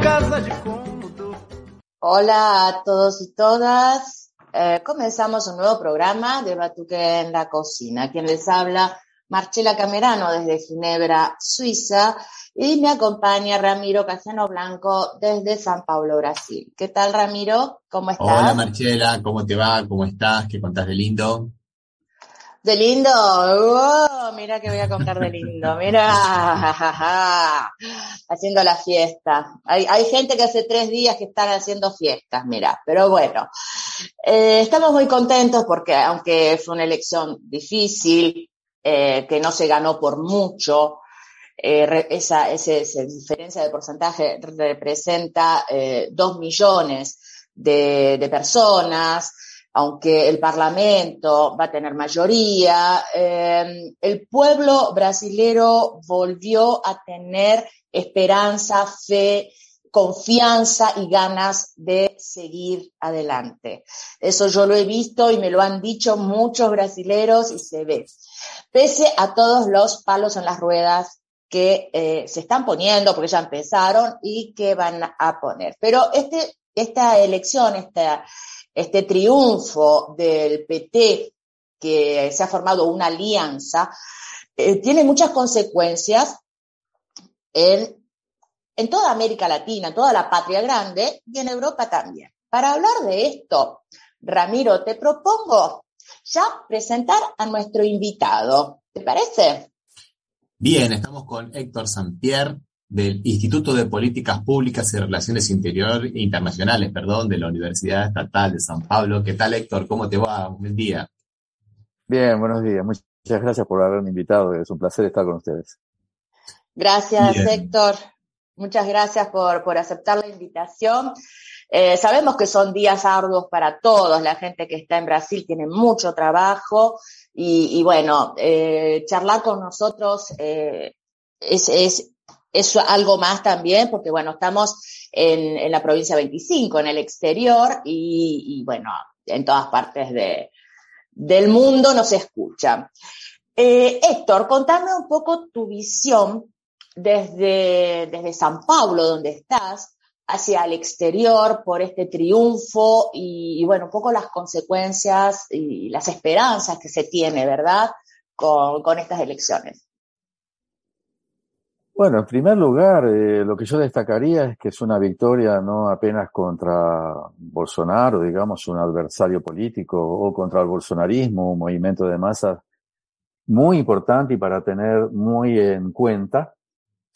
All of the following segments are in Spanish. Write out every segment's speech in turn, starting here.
casa de. Hola a todos y todas. Eh, comenzamos un nuevo programa de Batuque en la Cocina. Quien les habla, Marcela Camerano desde Ginebra, Suiza. Y me acompaña Ramiro Casano Blanco desde San Paulo, Brasil. ¿Qué tal, Ramiro? ¿Cómo estás? Hola Marcela, ¿cómo te va? ¿Cómo estás? ¿Qué contás de lindo? De lindo, oh, mira que voy a contar de lindo, mira, haciendo la fiesta. Hay, hay, gente que hace tres días que están haciendo fiestas, mira, pero bueno, eh, estamos muy contentos porque aunque fue una elección difícil, eh, que no se ganó por mucho, eh, esa, esa, diferencia de porcentaje representa eh, dos millones de, de, personas, aunque el Parlamento va a tener mayoría, eh, el pueblo brasilero volvió a tener esperanza, fe, confianza y ganas de seguir adelante. Eso yo lo he visto y me lo han dicho muchos brasileros y se ve. Pese a todos los palos en las ruedas que eh, se están poniendo, porque ya empezaron, y que van a poner. Pero este, esta elección, esta, este triunfo del PT, que se ha formado una alianza, eh, tiene muchas consecuencias en, en toda América Latina, en toda la patria grande y en Europa también. Para hablar de esto, Ramiro, te propongo ya presentar a nuestro invitado. ¿Te parece? Bien, estamos con Héctor Sampier del Instituto de Políticas Públicas y Relaciones Interior Internacionales, perdón, de la Universidad Estatal de San Pablo. ¿Qué tal, Héctor? ¿Cómo te va? Buen día. Bien, buenos días. Muchas gracias por haberme invitado. Es un placer estar con ustedes. Gracias, Bien. Héctor. Muchas gracias por, por aceptar la invitación. Eh, sabemos que son días arduos para todos. La gente que está en Brasil tiene mucho trabajo y, bueno, eh, charlar con nosotros eh, es, algo más también porque bueno, estamos en, la provincia 25, en el exterior y, bueno, en todas partes de, del mundo nos escuchan. Héctor, contame un poco tu visión desde, desde San Paulo, donde estás, hacia el exterior por este triunfo y, bueno, un poco las consecuencias y las esperanzas que se tiene, ¿verdad?, con, con estas elecciones. Bueno, en primer lugar, eh, lo que yo destacaría es que es una victoria no apenas contra Bolsonaro, digamos, un adversario político, o contra el bolsonarismo, un movimiento de masas muy importante y para tener muy en cuenta,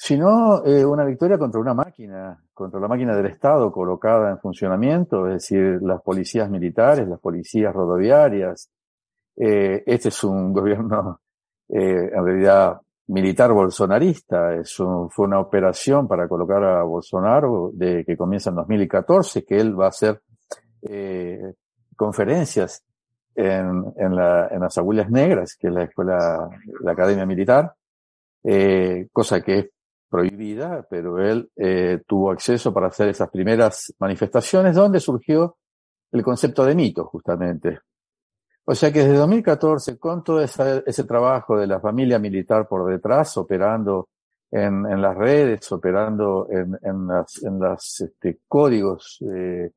sino eh, una victoria contra una máquina, contra la máquina del Estado colocada en funcionamiento, es decir, las policías militares, las policías rodoviarias. Eh, este es un gobierno, eh, en realidad, militar bolsonarista. Es un, fue una operación para colocar a Bolsonaro de que comienza en 2014, que él va a hacer eh, conferencias en, en, la, en las Aguilas Negras, que es la escuela, la Academia Militar, eh, cosa que es prohibida, pero él eh, tuvo acceso para hacer esas primeras manifestaciones donde surgió el concepto de mito, justamente. O sea que desde 2014, con todo ese trabajo de la familia militar por detrás, operando en, las redes, operando en, las, en las este, códigos eh,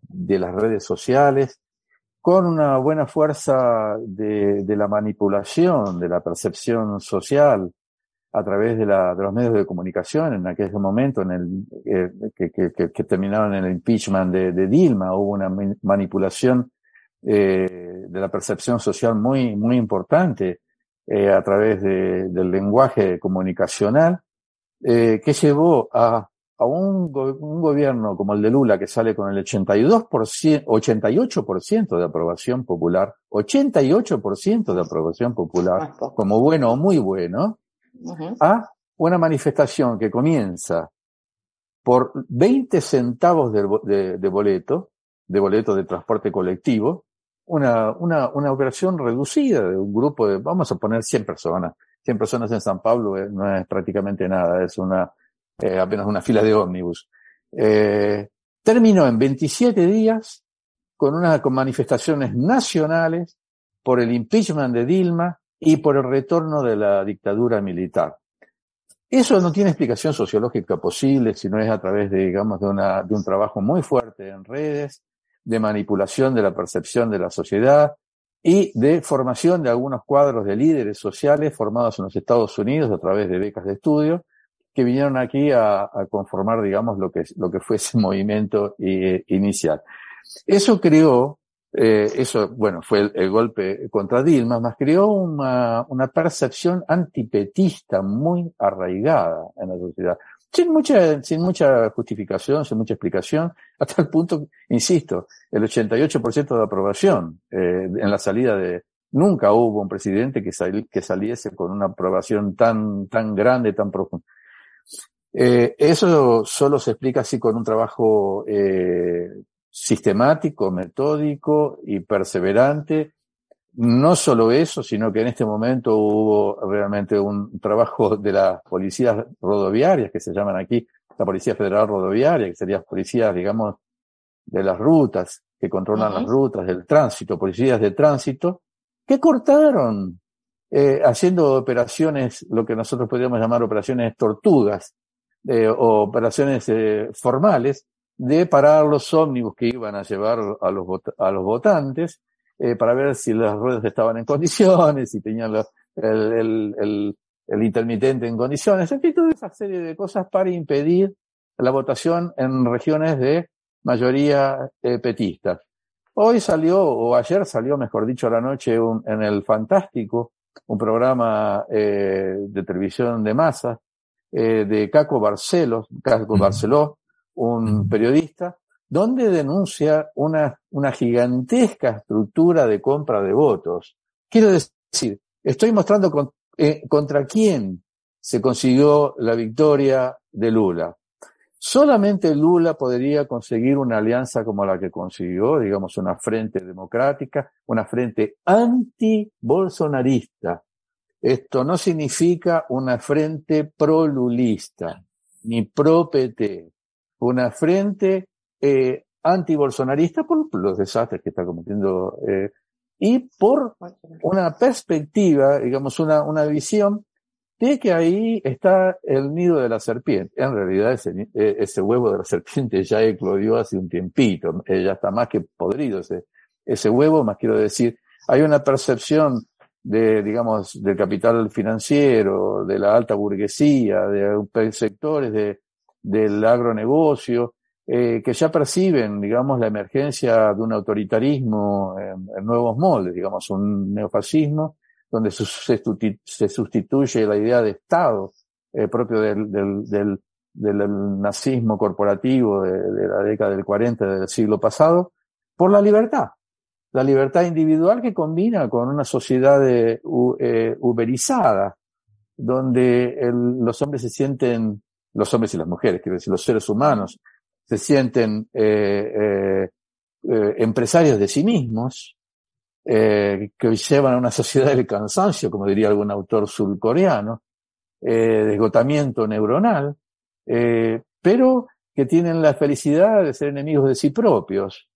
de las redes sociales, con una buena fuerza de, de la manipulación, de la percepción social, a través de, la, de los medios de comunicación en aquel momento en el, eh, que, que, que, terminaron en el impeachment de, de Dilma, hubo una manipulación eh, de la percepción social muy, muy importante eh, a través de, del lenguaje comunicacional, eh, que llevó a a un, un, gobierno como el de Lula que sale con el 82%, 88% de aprobación popular, 88% de aprobación popular, como bueno o muy bueno, a una manifestación que comienza por 20 centavos de, boleto, de boleto de transporte colectivo, una, una, una operación reducida de un grupo de, vamos a poner 100 personas. 100 personas en San Pablo eh, no es prácticamente nada, es una, eh, apenas una fila de ómnibus. Eh, terminó en 27 días con unas con manifestaciones nacionales por el impeachment de Dilma y por el retorno de la dictadura militar. Eso no tiene explicación sociológica posible si no es a través de, digamos, de un trabajo muy fuerte en redes, de manipulación de la percepción de la sociedad y de formación de algunos cuadros de líderes sociales formados en los Estados Unidos a través de becas de estudio que vinieron aquí a, conformar, digamos, lo que, lo que fue ese movimiento eh, inicial. Eso creó, eh, eso, bueno, fue el, golpe contra Dilma, más creó una, una percepción antipetista muy arraigada en la sociedad. Sin mucha, sin mucha justificación, sin mucha explicación, hasta el punto, insisto, el 88% de aprobación eh, en la salida de, nunca hubo un presidente que, que saliese con una aprobación tan, tan grande, tan profunda. Eh, eso solo se explica así con un trabajo sistemático, metódico y perseverante. No solo eso, sino que en este momento hubo realmente un trabajo de las policías rodoviarias, que se llaman aquí la Policía Federal Rodoviaria, que serían policías, digamos, de las rutas, que controlan las rutas del tránsito, policías de tránsito, que cortaron, eh, haciendo operaciones, lo que nosotros podríamos llamar operaciones tortugas, eh, operaciones eh, formales de parar los ómnibus que iban a llevar a los, a los votantes eh, para ver si las ruedas estaban en condiciones, si tenían el, el, el, el, intermitente en condiciones, en fin, toda esa serie de cosas para impedir la votación en regiones de mayoría eh, petista. Hoy salió, o ayer salió, mejor dicho, a la noche un, en el Fantástico, un programa eh, de televisión de masa, eh, de Caco Barcelos, Caco Barceló, un periodista, donde denuncia una, una gigantesca estructura de compra de votos. Quiero decir, estoy mostrando eh, contra quién se consiguió la victoria de Lula. Solamente Lula podría conseguir una alianza como la que consiguió, digamos, una frente democrática, una frente anti-bolsonarista, esto no significa una frente pro-lulista, ni pro-PT, una frente eh, anti-bolsonarista por los desastres que está cometiendo eh, y por una perspectiva, digamos, una, una visión de que ahí está el nido de la serpiente. En realidad ese, eh, ese huevo de la serpiente ya eclodió hace un tiempito, ya está más que podrido ese, ese huevo, más quiero decir, hay una percepción de, digamos, del capital financiero, de la alta burguesía, de sectores de, del agronegocio, eh, que ya perciben, digamos, la emergencia de un autoritarismo en, nuevos moldes, digamos, un neofascismo, donde se, sustituye la idea de Estado eh, propio del, del, del, del, nazismo corporativo de, de la década del 40 del siglo pasado, por la libertad, la libertad individual que combina con una sociedad eh, uberizada, donde los hombres se sienten, los hombres y las mujeres, quiero decir, los seres humanos, se sienten eh, eh, eh empresarios de sí mismos, eh, que llevan a una sociedad del cansancio, como diría algún autor surcoreano, de esgotamiento neuronal, pero que tienen la felicidad de ser enemigos de sí propios,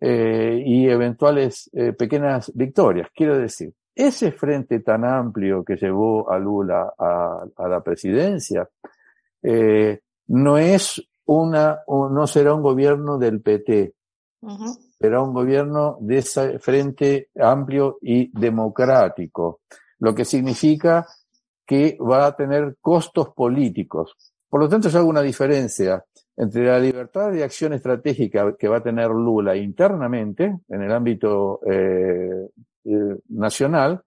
eh, y eventuales eh, pequeñas victorias. Quiero decir, ese frente tan amplio que llevó a Lula a la presidencia eh, no es una, no será un gobierno del PT, será un gobierno de ese frente amplio y democrático, lo que significa que va a tener costos políticos. Por lo tanto, yo hago una diferencia entre la libertad de acción estratégica que va a tener Lula internamente en el ámbito eh, eh, nacional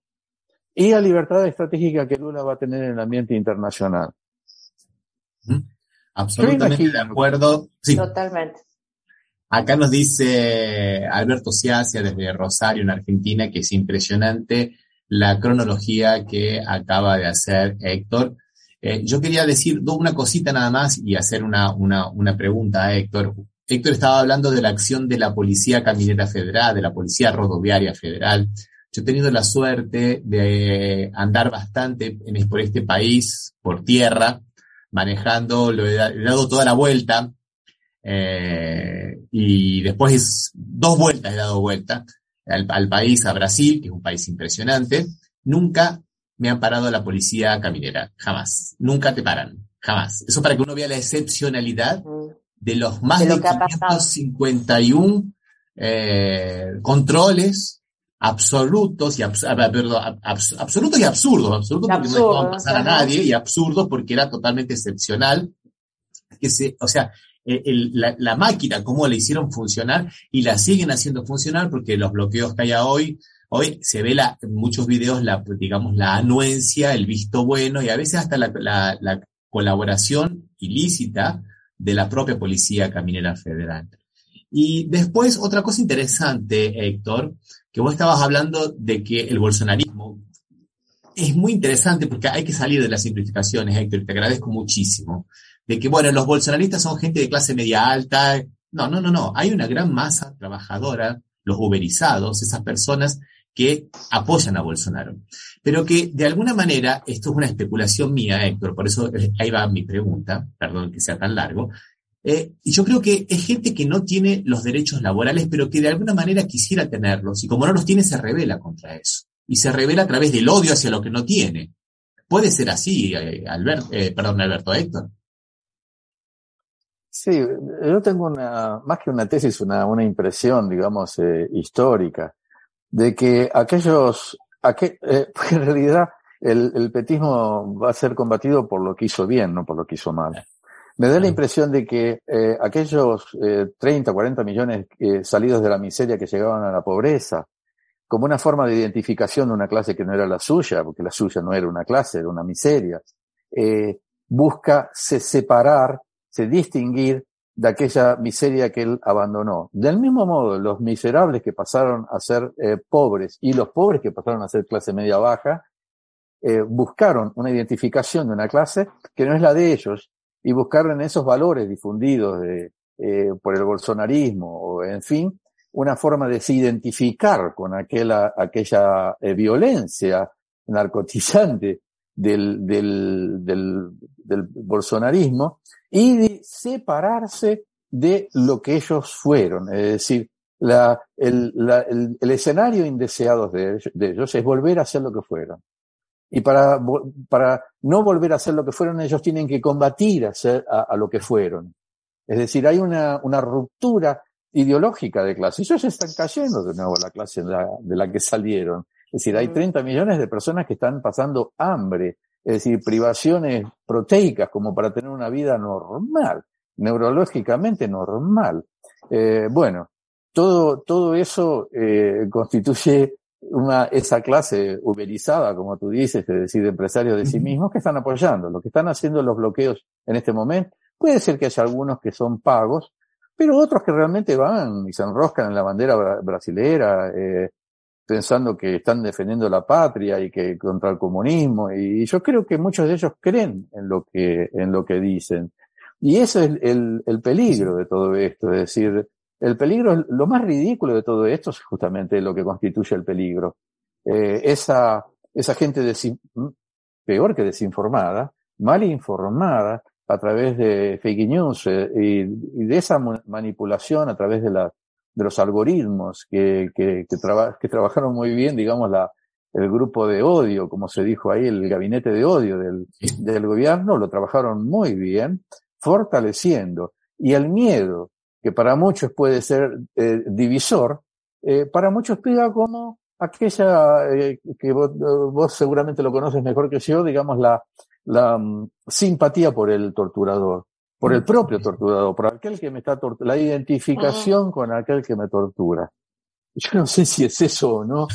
y la libertad estratégica que Lula va a tener en el ambiente internacional. Absolutamente de acuerdo. Sí. Totalmente. Acá nos dice Alberto Ciacia desde Rosario, en Argentina, que es impresionante la cronología que acaba de hacer Héctor. Eh, yo quería decir una cosita nada más y hacer una, una, una pregunta a Héctor. Héctor estaba hablando de la acción de la Policía Caminera Federal, de la Policía Rodoviaria Federal. Yo he tenido la suerte de andar bastante en, por este país, por tierra, manejando, lo he, dado toda la vuelta, eh, y después dos vueltas he dado vuelta al, al, país, a Brasil, que es un país impresionante. Nunca me han parado la policía caminera, jamás. Nunca te paran, jamás. Eso para que uno vea la excepcionalidad de los más de, 551 eh, controles absolutos y, absolutos y absurdos, absolutos porque no dejaban pasar a nadie y absurdos porque era totalmente excepcional. Que se, o sea, eh, la, la, máquina, cómo la hicieron funcionar y la siguen haciendo funcionar porque los bloqueos que hay hoy, hoy se ve la, en muchos videos la, digamos, la anuencia, el visto bueno y a veces hasta la, la, la colaboración ilícita de la propia Policía Caminera Federal. Y después, otra cosa interesante, Héctor, que vos estabas hablando de que el bolsonarismo es muy interesante porque hay que salir de las simplificaciones, Héctor, y te agradezco muchísimo, de que, bueno, los bolsonaristas son gente de clase media alta. No, no, no, no. Hay una gran masa trabajadora, los uberizados, esas personas que apoyan a Bolsonaro. Pero que de alguna manera, esto es una especulación mía, Héctor, por eso eh, ahí va mi pregunta, perdón que sea tan largo, eh, y yo creo que es gente que no tiene los derechos laborales, pero que de alguna manera quisiera tenerlos, y como no los tiene, se revela contra eso. Y se revela a través del odio hacia lo que no tiene. Puede ser así, eh, Alberto, perdón, Alberto Héctor. Sí, yo tengo una, más que una tesis, una, una impresión, digamos, histórica de que aquellos, aquel, eh, en realidad el, petismo va a ser combatido por lo que hizo bien, no por lo que hizo mal. Me da la impresión de que eh, aquellos eh, 30, 40 millones eh, salidos de la miseria que llegaban a la pobreza, como una forma de identificación de una clase que no era la suya, porque la suya no era una clase, era una miseria, eh, busca se separar, se distinguir de aquella miseria que él abandonó. Del mismo modo, los miserables que pasaron a ser eh, pobres y los pobres que pasaron a ser clase media baja, eh, buscaron una identificación de una clase que no es la de ellos y buscaron esos valores difundidos de, eh, por el bolsonarismo o en fin, una forma de se identificar con aquella, aquella violencia narcotizante del, del, bolsonarismo y de separarse de lo que ellos fueron. Es decir, la, el, la, el, escenario indeseado de, de, ellos es volver a ser lo que fueron. Y para, para no volver a ser lo que fueron, ellos tienen que combatir a, ser, a, a lo que fueron. Es decir, hay una, una ruptura ideológica de clase. Ellos están cayendo de nuevo a la clase de la, de la que salieron. Es decir, hay 30 millones de personas que están pasando hambre, es decir, privaciones proteicas como para tener una vida normal, neurológicamente normal. Eh, bueno, todo, todo eso eh, constituye una, esa clase uberizada, como tú dices, es decir, de empresarios de sí mismos que están apoyando. Lo que están haciendo los bloqueos en este momento, puede ser que haya algunos que son pagos, pero otros que realmente van y se enroscan en la bandera brasilera, eh, pensando que están defendiendo la patria y que contra el comunismo y yo creo que muchos de ellos creen en lo que en lo que dicen. Y ese es el, el peligro de todo esto es decir el peligro lo más ridículo de todo esto es justamente lo que constituye el peligro eh, esa esa gente peor que desinformada mal informada a través de fake news eh, y, y, de esa manipulación a través de la de los algoritmos que, que, que, traba, que trabajaron muy bien, digamos, la, el grupo de odio, como se dijo ahí, el gabinete de odio del, del gobierno, lo trabajaron muy bien, fortaleciendo. Y el miedo, que para muchos puede ser eh, divisor, eh, para muchos pega como aquella eh, que vos, vos, seguramente lo conoces mejor que yo, digamos, la, la um, simpatía por el torturador por el propio torturador, por aquel que me está torturando, la identificación con aquel que me tortura. Yo no sé si es eso o no,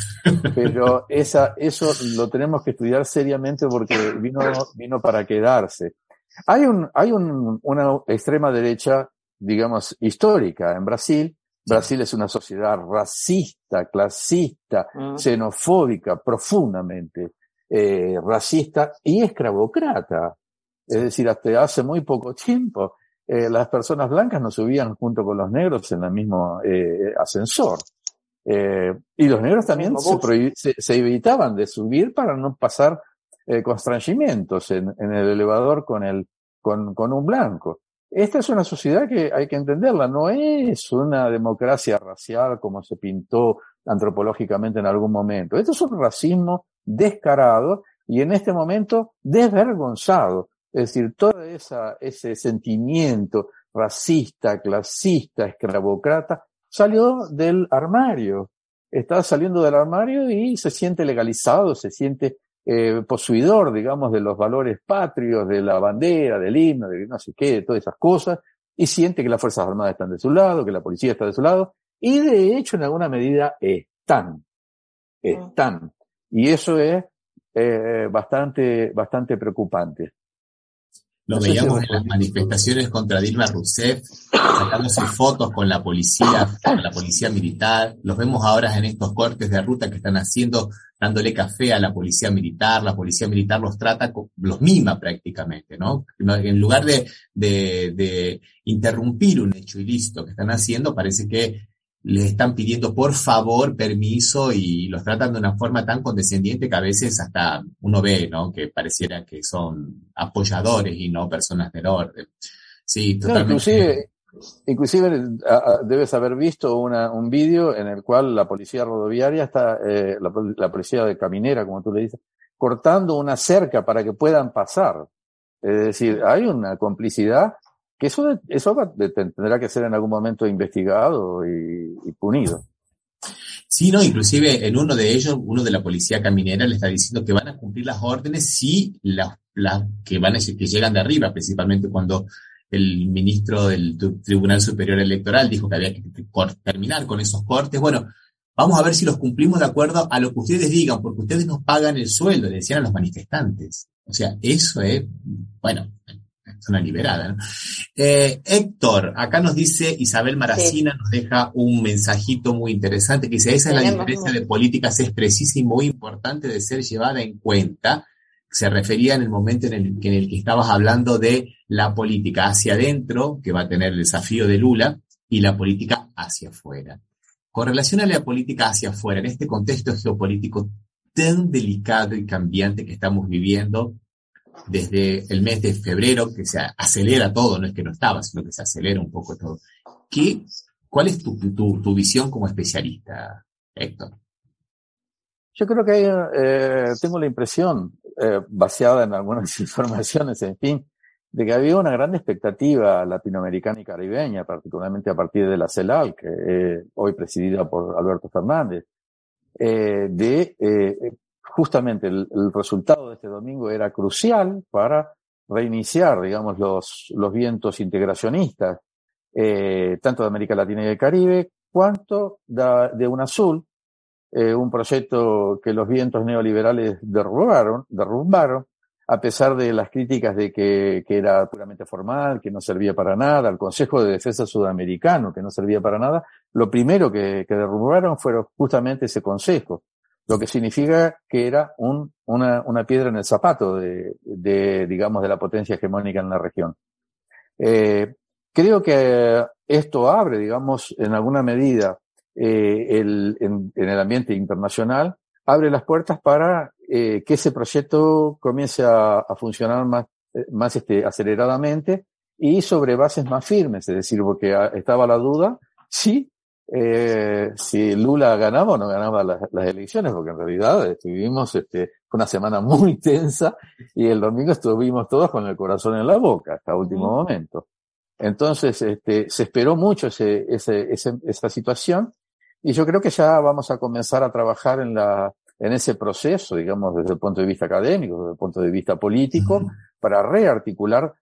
pero esa, eso lo tenemos que estudiar seriamente porque vino, vino para quedarse. Hay, un, hay un, una extrema derecha, digamos, histórica en Brasil. Brasil es una sociedad racista, clasista, Mm. xenofóbica, profundamente eh, racista y escravocrata. Es decir, hasta hace muy poco tiempo eh, las personas blancas no subían junto con los negros en el mismo eh, ascensor. Y los negros también se, se- se evitaban de subir para no pasar eh, constrangimientos en, en el elevador con, el, con, con un blanco. Esta es una sociedad que hay que entenderla, no es una democracia racial como se pintó antropológicamente en algún momento. Esto es un racismo descarado y en este momento desvergonzado. Es decir, todo ese sentimiento racista, clasista, esclavocrata, salió del armario. Está saliendo del armario y se siente legalizado, se siente eh, poseidor, digamos, de los valores patrios, de la bandera, del himno, de no sé qué, de todas esas cosas, y siente que las Fuerzas Armadas están de su lado, que la policía está de su lado, y de hecho, en alguna medida, están. Están. Y eso es eh, bastante, bastante preocupante. Lo No veíamos en las manifestaciones contra Dilma Rousseff, sacándose fotos con la policía, con la policía militar. Los vemos ahora en estos cortes de ruta que están haciendo, dándole café a la policía militar. La policía militar los trata, los mima prácticamente, ¿no? No, En lugar de, de, de interrumpir un hecho ilícito que están haciendo, parece que les están pidiendo por favor permiso y los tratan de una forma tan condescendiente que a veces hasta uno ve, ¿no? Que pareciera que son apoyadores y no personas del orden. Sí, No, totalmente. inclusive, inclusive a- a- debes haber visto una, un vídeo en el cual la policía rodoviaria está, eh, la, la policía de caminera, como tú le dices, cortando una cerca para que puedan pasar. Es decir, hay una complicidad que eso, eso tendrá que ser en algún momento investigado y, punido. Sí, no, inclusive en uno de ellos, uno de la policía caminera le está diciendo que van a cumplir las órdenes si las, las que van a, que llegan de arriba, principalmente cuando el ministro del Tribunal Superior Electoral dijo que había que terminar con esos cortes. Bueno, vamos a ver si los cumplimos de acuerdo a lo que ustedes digan, porque ustedes nos pagan el sueldo, decían a los manifestantes. O sea, eso es, bueno, una liberada, ¿no? Eh, Héctor, acá nos dice Isabel Maracina, nos deja un mensajito muy interesante que dice, esa es la diferencia de políticas, es precisa y muy importante de ser llevada en cuenta. Se refería en el momento en el, en el que estabas hablando de la política hacia adentro, que va a tener el desafío de Lula, y la política hacia afuera. Con relación a la política hacia afuera, en este contexto geopolítico tan delicado y cambiante que estamos viviendo, desde el mes de febrero, que se acelera todo, no es que no estaba, sino que se acelera un poco todo. ¿Qué, ¿Cuál es tu, tu, tu visión como especialista, Héctor? Yo creo que eh, tengo la impresión, eh, basada en algunas informaciones, en fin, de que había una gran expectativa latinoamericana y caribeña, particularmente a partir de la CELAL, que eh, hoy presidida por Alberto Fernández, eh, de eh, justamente el, resultado de este domingo era crucial para reiniciar, digamos, los, vientos integracionistas, eh, tanto de América Latina y del Caribe, cuanto de, de UNASUL, eh, un proyecto que los vientos neoliberales derrubaron, derrumbaron, a pesar de las críticas de que, era puramente formal, que no servía para nada, el Consejo de Defensa Sudamericano, que no servía para nada, lo primero que, que derrumbaron fue justamente ese consejo, lo que significa que era un, una, una piedra en el zapato de, de, digamos, de la potencia hegemónica en la región. Eh, creo que esto abre, digamos, en alguna medida, eh, el, en, el ambiente internacional, abre las puertas para eh, que ese proyecto comience a, a funcionar más, más este, aceleradamente y sobre bases más firmes, es decir, porque estaba la duda si, eh, si Lula ganaba o no ganaba las, las, elecciones, porque en realidad estuvimos este, una semana muy tensa y el domingo estuvimos todos con el corazón en la boca hasta último momento. Entonces, este, se esperó mucho ese, ese, ese, esa situación y yo creo que ya vamos a comenzar a trabajar en la, en ese proceso, digamos, desde el punto de vista académico, desde el punto de vista político, uh -huh. para rearticular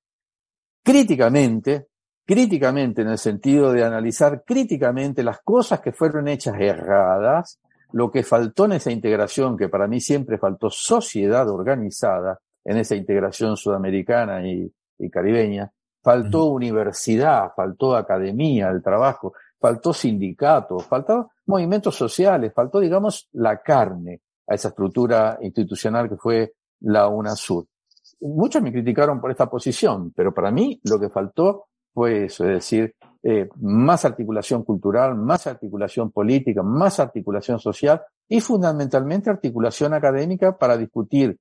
críticamente, críticamente en el sentido de analizar críticamente las cosas que fueron hechas erradas, lo que faltó en esa integración, que para mí siempre faltó sociedad organizada en esa integración sudamericana y, caribeña, faltó universidad, faltó academia, el trabajo, faltó sindicatos, faltó movimientos sociales, faltó, digamos, la carne a esa estructura institucional que fue la UNASUR. Muchos me criticaron por esta posición, pero para mí lo que faltó fue eso, es decir, eh, más articulación cultural, más articulación política, más articulación social y fundamentalmente articulación académica para discutir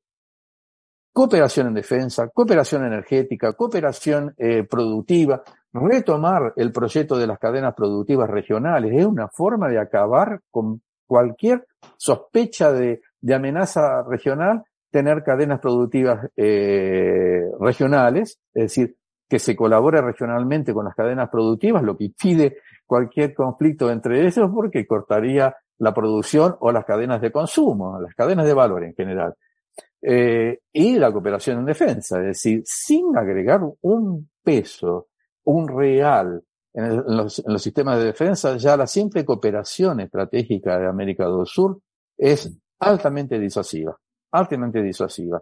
cooperación en defensa, cooperación energética, cooperación eh, productiva, retomar el proyecto de las cadenas productivas regionales. Es una forma de acabar con cualquier sospecha de, de amenaza regional, tener cadenas productivas eh, regionales, es decir, que se colabore regionalmente con las cadenas productivas, lo que impide cualquier conflicto entre ellos porque cortaría la producción o las cadenas de consumo, las cadenas de valor en general. Eh, y la cooperación en defensa, es decir, sin agregar un peso, un real en, los, sistemas de defensa, ya la simple cooperación estratégica de América del Sur es altamente disuasiva, altamente disuasiva.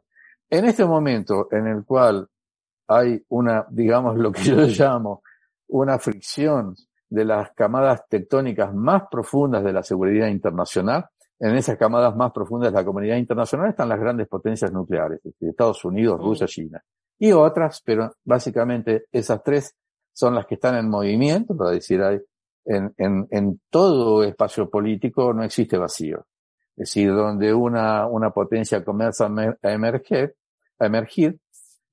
En este momento en el cual hay una, digamos, lo que yo llamo una fricción de las camadas tectónicas más profundas de la seguridad internacional, en esas camadas más profundas de la comunidad internacional están las grandes potencias nucleares, Estados Unidos. Rusia, China. Y otras, pero básicamente esas tres son las que están en movimiento, para decir, hay, en, en, en todo espacio político no existe vacío. Es decir, donde una, una potencia comienza a emerger, a emergir,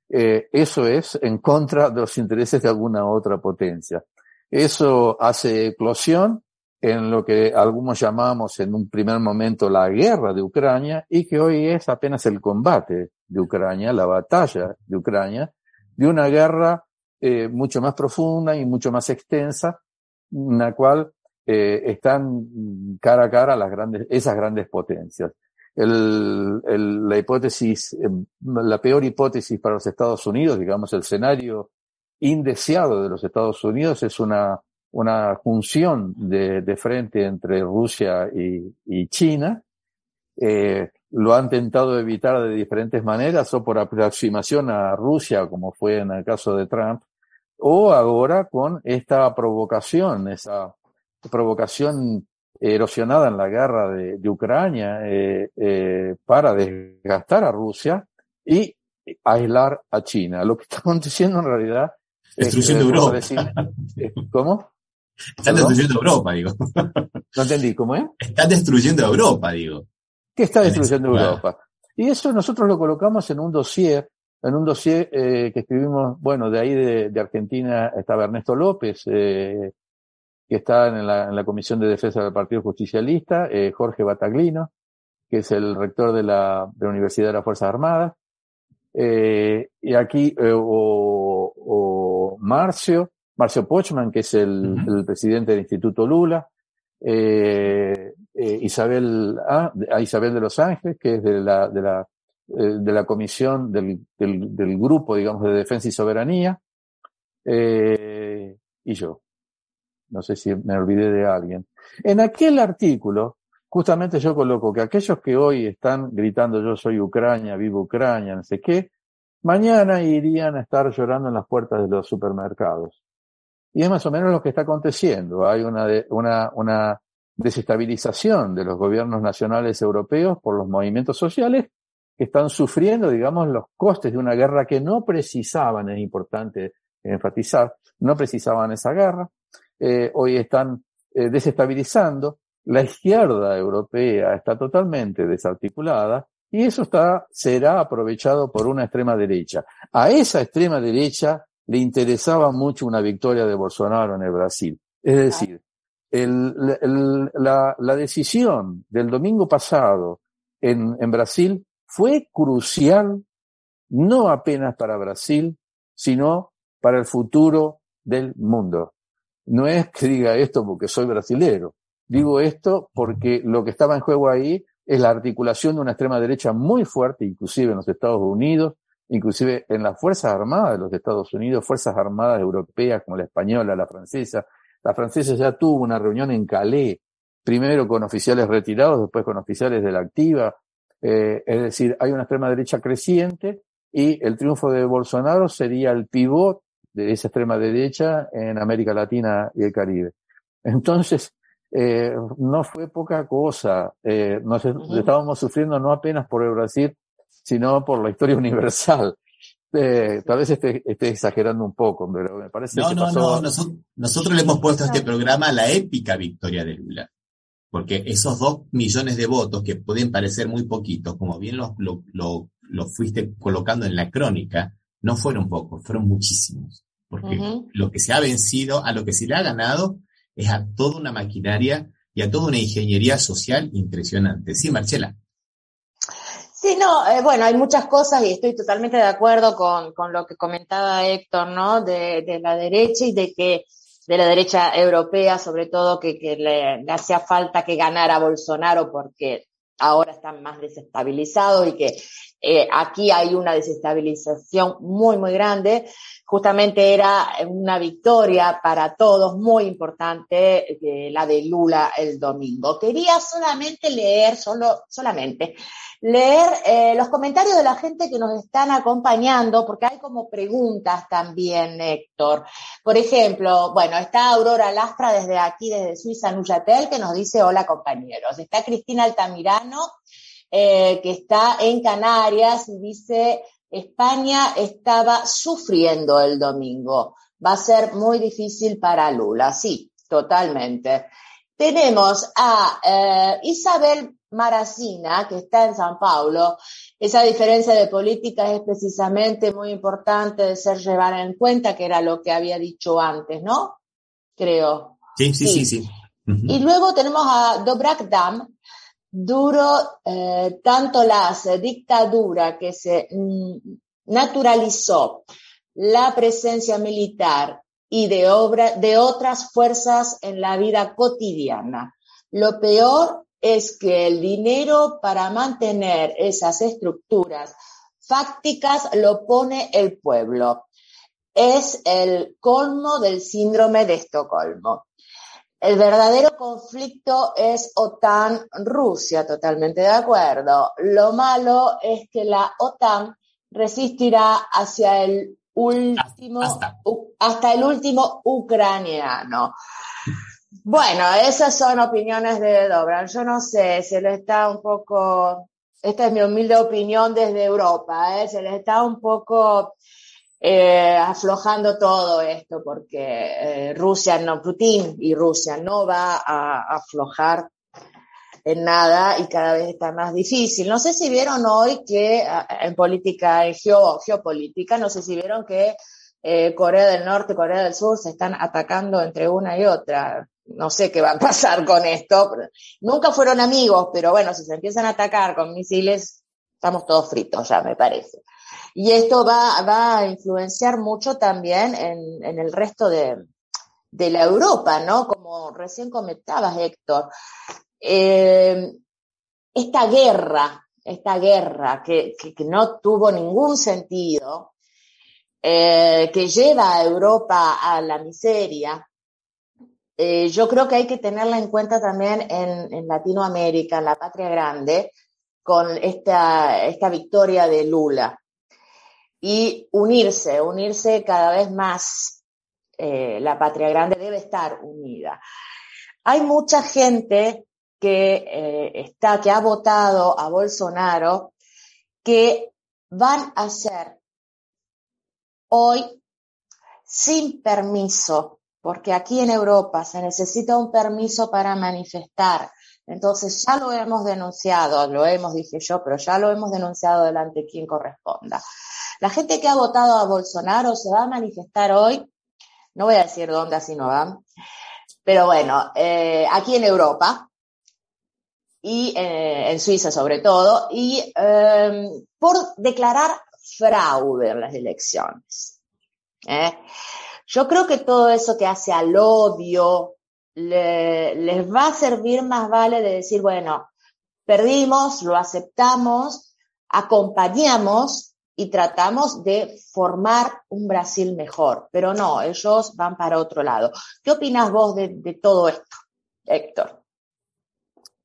eh, eso es en contra de los intereses de alguna otra potencia. Eso hace eclosión en lo que algunos llamamos en un primer momento la guerra de Ucrania y que hoy es apenas el combate de Ucrania, la batalla de Ucrania, de una guerra eh, mucho más profunda y mucho más extensa, en la cual eh, están cara a cara las grandes, esas grandes potencias. El, el, la hipótesis, eh, la peor hipótesis para los Estados Unidos, digamos, el escenario indeseado de los Estados Unidos es una una función de, de frente entre Rusia y, y China. Eh, lo han intentado evitar de diferentes maneras, o por aproximación a Rusia, como fue en el caso de Trump, o ahora con esta provocación, esa provocación erosionada en la guerra de, de Ucrania eh, eh, para desgastar a Rusia y aislar a China. Lo que está aconteciendo en realidad Destrucción de Europa. ¿Cómo? Están destruyendo Europa, digo. No entendí, ¿cómo es? Están destruyendo Europa, digo. ¿Qué está destruyendo Europa? Y eso nosotros lo colocamos en un dossier, en un dossier eh, que escribimos, bueno, de ahí de, Argentina estaba Ernesto López, eh, que está en la, en la, Comisión de Defensa del Partido Justicialista, eh, Jorge Bataglino, que es el rector de la, de la Universidad de las Fuerzas Armadas, eh, y aquí, eh, o, o Marcio, Marcio Pochman, que es el, presidente del Instituto Lula, eh, Isabel, ah, Isabel de los Ángeles, que es de la, de la, de la comisión del, del, del, grupo, digamos, de defensa y soberanía, y yo. No sé si me olvidé de alguien. En aquel artículo, justamente yo coloco que aquellos que hoy están gritando yo soy Ucrania, vivo Ucrania, no sé qué, mañana irían a estar llorando en las puertas de los supermercados. Y es más o menos lo que está aconteciendo. Hay una, una, desestabilización de los gobiernos nacionales europeos por los movimientos sociales que están sufriendo, digamos, los costes de una guerra que no precisaban, es importante enfatizar, no precisaban esa guerra. Eh, hoy están eh, desestabilizando. La izquierda europea está totalmente desarticulada y eso está, será aprovechado por una extrema derecha. A esa extrema derecha le interesaba mucho una victoria de Bolsonaro en el Brasil. Es decir, el, la, la, decisión del domingo pasado en, en Brasil fue crucial no apenas para Brasil, sino para el futuro del mundo. No es que diga esto porque soy brasilero. Digo esto porque lo que estaba en juego ahí es la articulación de una extrema derecha muy fuerte, inclusive en los Estados Unidos, inclusive en las Fuerzas Armadas de los Estados Unidos, Fuerzas Armadas europeas como la española, la francesa. La francesa ya tuvo una reunión en Calais, primero con oficiales retirados, después con oficiales de la activa. Eh, es decir, hay una extrema derecha creciente y el triunfo de Bolsonaro sería el pivot de esa extrema derecha en América Latina y el Caribe. Entonces, eh, no fue poca cosa. Eh, nos estábamos sufriendo no apenas por el Brasil, sino por la historia universal. Eh, tal vez esté, exagerando un poco, pero me parece no, que. No, no, nosotros, nosotros le hemos puesto a este programa la épica victoria de Lula. Porque esos dos millones de votos, que pueden parecer muy poquitos, como bien lo, lo, lo, fuiste colocando en la crónica, no fueron pocos, fueron muchísimos. Porque lo que se ha vencido, a lo que se le ha ganado, es a toda una maquinaria y a toda una ingeniería social impresionante. Sí, Marcela. Sí, no, eh, bueno, hay muchas cosas y estoy totalmente de acuerdo con, con lo que comentaba Héctor, ¿no? De, de, la derecha y de que, de la derecha europea, sobre todo, que, que le, le hacía falta que ganara Bolsonaro porque ahora están más desestabilizados y que eh, aquí hay una desestabilización muy, muy grande. Justamente era una victoria para todos muy importante eh, la de Lula el domingo. Quería solamente leer, solo, solamente, leer eh, los comentarios de la gente que nos están acompañando, porque hay como preguntas también, Héctor. Por ejemplo, bueno, está Aurora Lastra desde aquí, desde Suiza, Nuyatel, que nos dice hola compañeros. Está Cristina Altamirano, eh, que está en Canarias y dice, España estaba sufriendo el domingo. Va a ser muy difícil para Lula. Sí, totalmente. Tenemos a eh, Isabel Maracina, que está en San Paulo. Esa diferencia de políticas es precisamente muy importante de ser llevada en cuenta, que era lo que había dicho antes, ¿no? Creo. Sí, sí, sí, sí. Y luego tenemos a Dobrak Dam, duro eh, tanto la dictadura que se mm, naturalizó la presencia militar y de, obra, de otras fuerzas en la vida cotidiana. Lo peor es que el dinero para mantener esas estructuras fácticas lo pone el pueblo. Es el colmo del síndrome de Estocolmo. El verdadero conflicto es OTAN-Rusia, totalmente de acuerdo. Lo malo es que la OTAN resistirá hacia el último, hasta, el último ucraniano. Bueno, esas son opiniones de Dobran. Yo no sé, se le está un poco, esta es mi humilde opinión desde Europa, ¿eh? se le está un poco eh, aflojando todo esto porque eh, Rusia no, Putin y Rusia no va a, aflojar en nada y cada vez está más difícil. No sé si vieron hoy que en política, en geopolítica, no sé si vieron que eh, Corea del Norte y Corea del Sur se están atacando entre una y otra. No sé qué va a pasar con esto. Nunca fueron amigos, pero bueno, si se empiezan a atacar con misiles, estamos todos fritos ya, me parece. Y esto va, a influenciar mucho también en, el resto de, la Europa, ¿no? Como recién comentabas, Héctor. Eh, esta guerra, esta guerra que, no tuvo ningún sentido, eh, que lleva a Europa a la miseria, eh, yo creo que hay que tenerla en cuenta también en, Latinoamérica, en la patria grande, con esta victoria de Lula y unirse, unirse cada vez más. Eh, la patria grande debe estar unida. Hay mucha gente que eh, está, que ha votado a Bolsonaro, que van a ser hoy sin permiso, porque aquí en Europa se necesita un permiso para manifestar. Entonces ya lo hemos denunciado, lo hemos, dije yo, pero ya lo hemos denunciado delante quien corresponda. La gente que ha votado a Bolsonaro se va a manifestar hoy, no voy a decir dónde, así no van, pero bueno, eh, aquí en Europa y eh, en Suiza sobre todo, y eh, por declarar fraude en las elecciones. Yo creo que todo eso que hace al odio le, les va a servir más vale de decir, bueno, perdimos, lo aceptamos, acompañamos y tratamos de formar un Brasil mejor, pero no, ellos van para otro lado. ¿Qué opinas vos de, de todo esto, Héctor?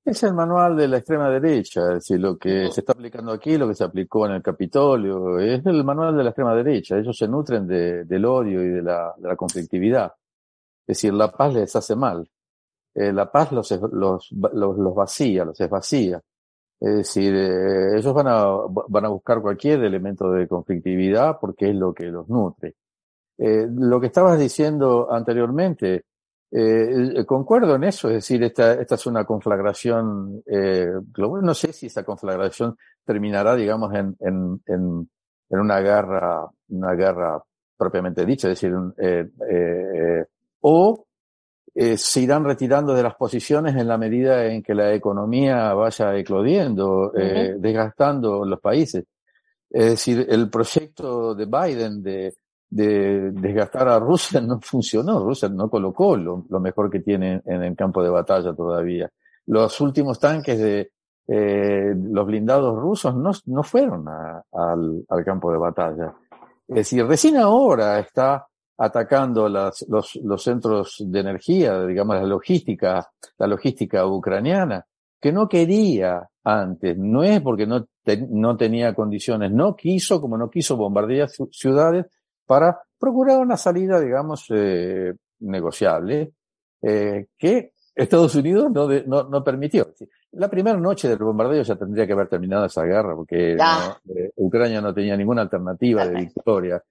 Es el manual de la extrema derecha, es decir, lo que se está aplicando aquí, lo que se aplicó en el Capitolio, es el manual de la extrema derecha. Ellos se nutren de, del odio y de la, de la conflictividad. Es decir, la paz les hace mal. Eh, la paz los, los, los, los vacía, los esvacía. Es decir, eh, ellos van a, van a buscar cualquier elemento de conflictividad porque es lo que los nutre. Eh, lo que estabas diciendo anteriormente, concuerdo en eso, es decir, esta, esta es una conflagración eh, global. No sé si esa conflagración terminará, digamos, en, en, en, una guerra, una guerra propiamente dicha, es decir, eh, o eh, se irán retirando de las posiciones en la medida en que la economía vaya eclodiendo, uh -huh. desgastando los países. Es decir, el proyecto de Biden de de desgastar a Rusia no funcionó. Rusia no colocó lo, lo, mejor que tiene en el campo de batalla todavía. Los últimos tanques de eh, los blindados rusos no, no fueron a, al, al, campo de batalla. Es decir, recién ahora está atacando las, los, los centros de energía, digamos, la logística, la logística ucraniana, que no quería antes. No es porque no, te, no tenía condiciones, no quiso, como no quiso bombardear ciudades, para procurar una salida, digamos, eh, negociable, eh, que Estados Unidos no, de, no, no, permitió. La primera noche del bombardeo ya tendría que haber terminado esa guerra, porque no, eh, Ucrania no tenía ninguna alternativa de victoria.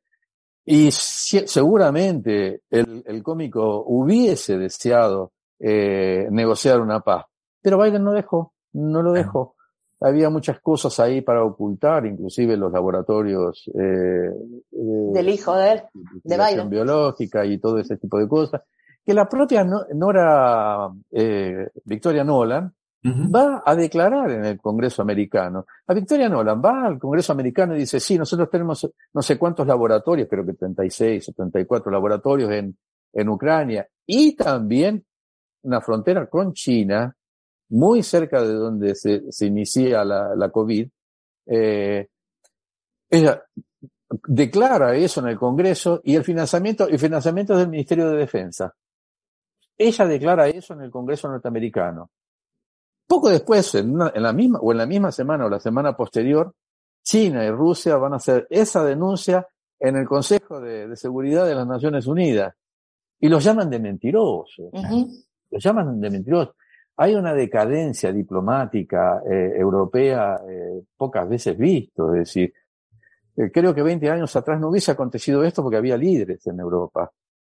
Y si, seguramente el, el, cómico hubiese deseado eh, negociar una paz, pero Biden no dejó, no lo dejó había muchas cosas ahí para ocultar, inclusive los laboratorios eh, del hijo de él, de Biden. biológica y todo ese tipo de cosas, que la propia Nora eh, Victoria Nolan va a declarar en el Congreso americano. A Victoria Nolan va al Congreso americano y dice, sí, nosotros tenemos no sé cuántos laboratorios, creo que 36 o 34 laboratorios en, en Ucrania, y también una frontera con China, muy cerca de donde se, se inicia la, la COVID, eh, ella declara eso en el Congreso y el financiamiento, el financiamiento es del Ministerio de Defensa. Ella declara eso en el Congreso norteamericano. Poco después, en, una, en la misma, o en la misma semana o la semana posterior, China y Rusia van a hacer esa denuncia en el Consejo de, de Seguridad de las Naciones Unidas. Y los llaman de mentirosos. Uh -huh. Los llaman de mentirosos hay una decadencia diplomática eh, europea eh, pocas veces visto. Es decir, eh, creo que 20 años atrás no hubiese acontecido esto porque había líderes en Europa.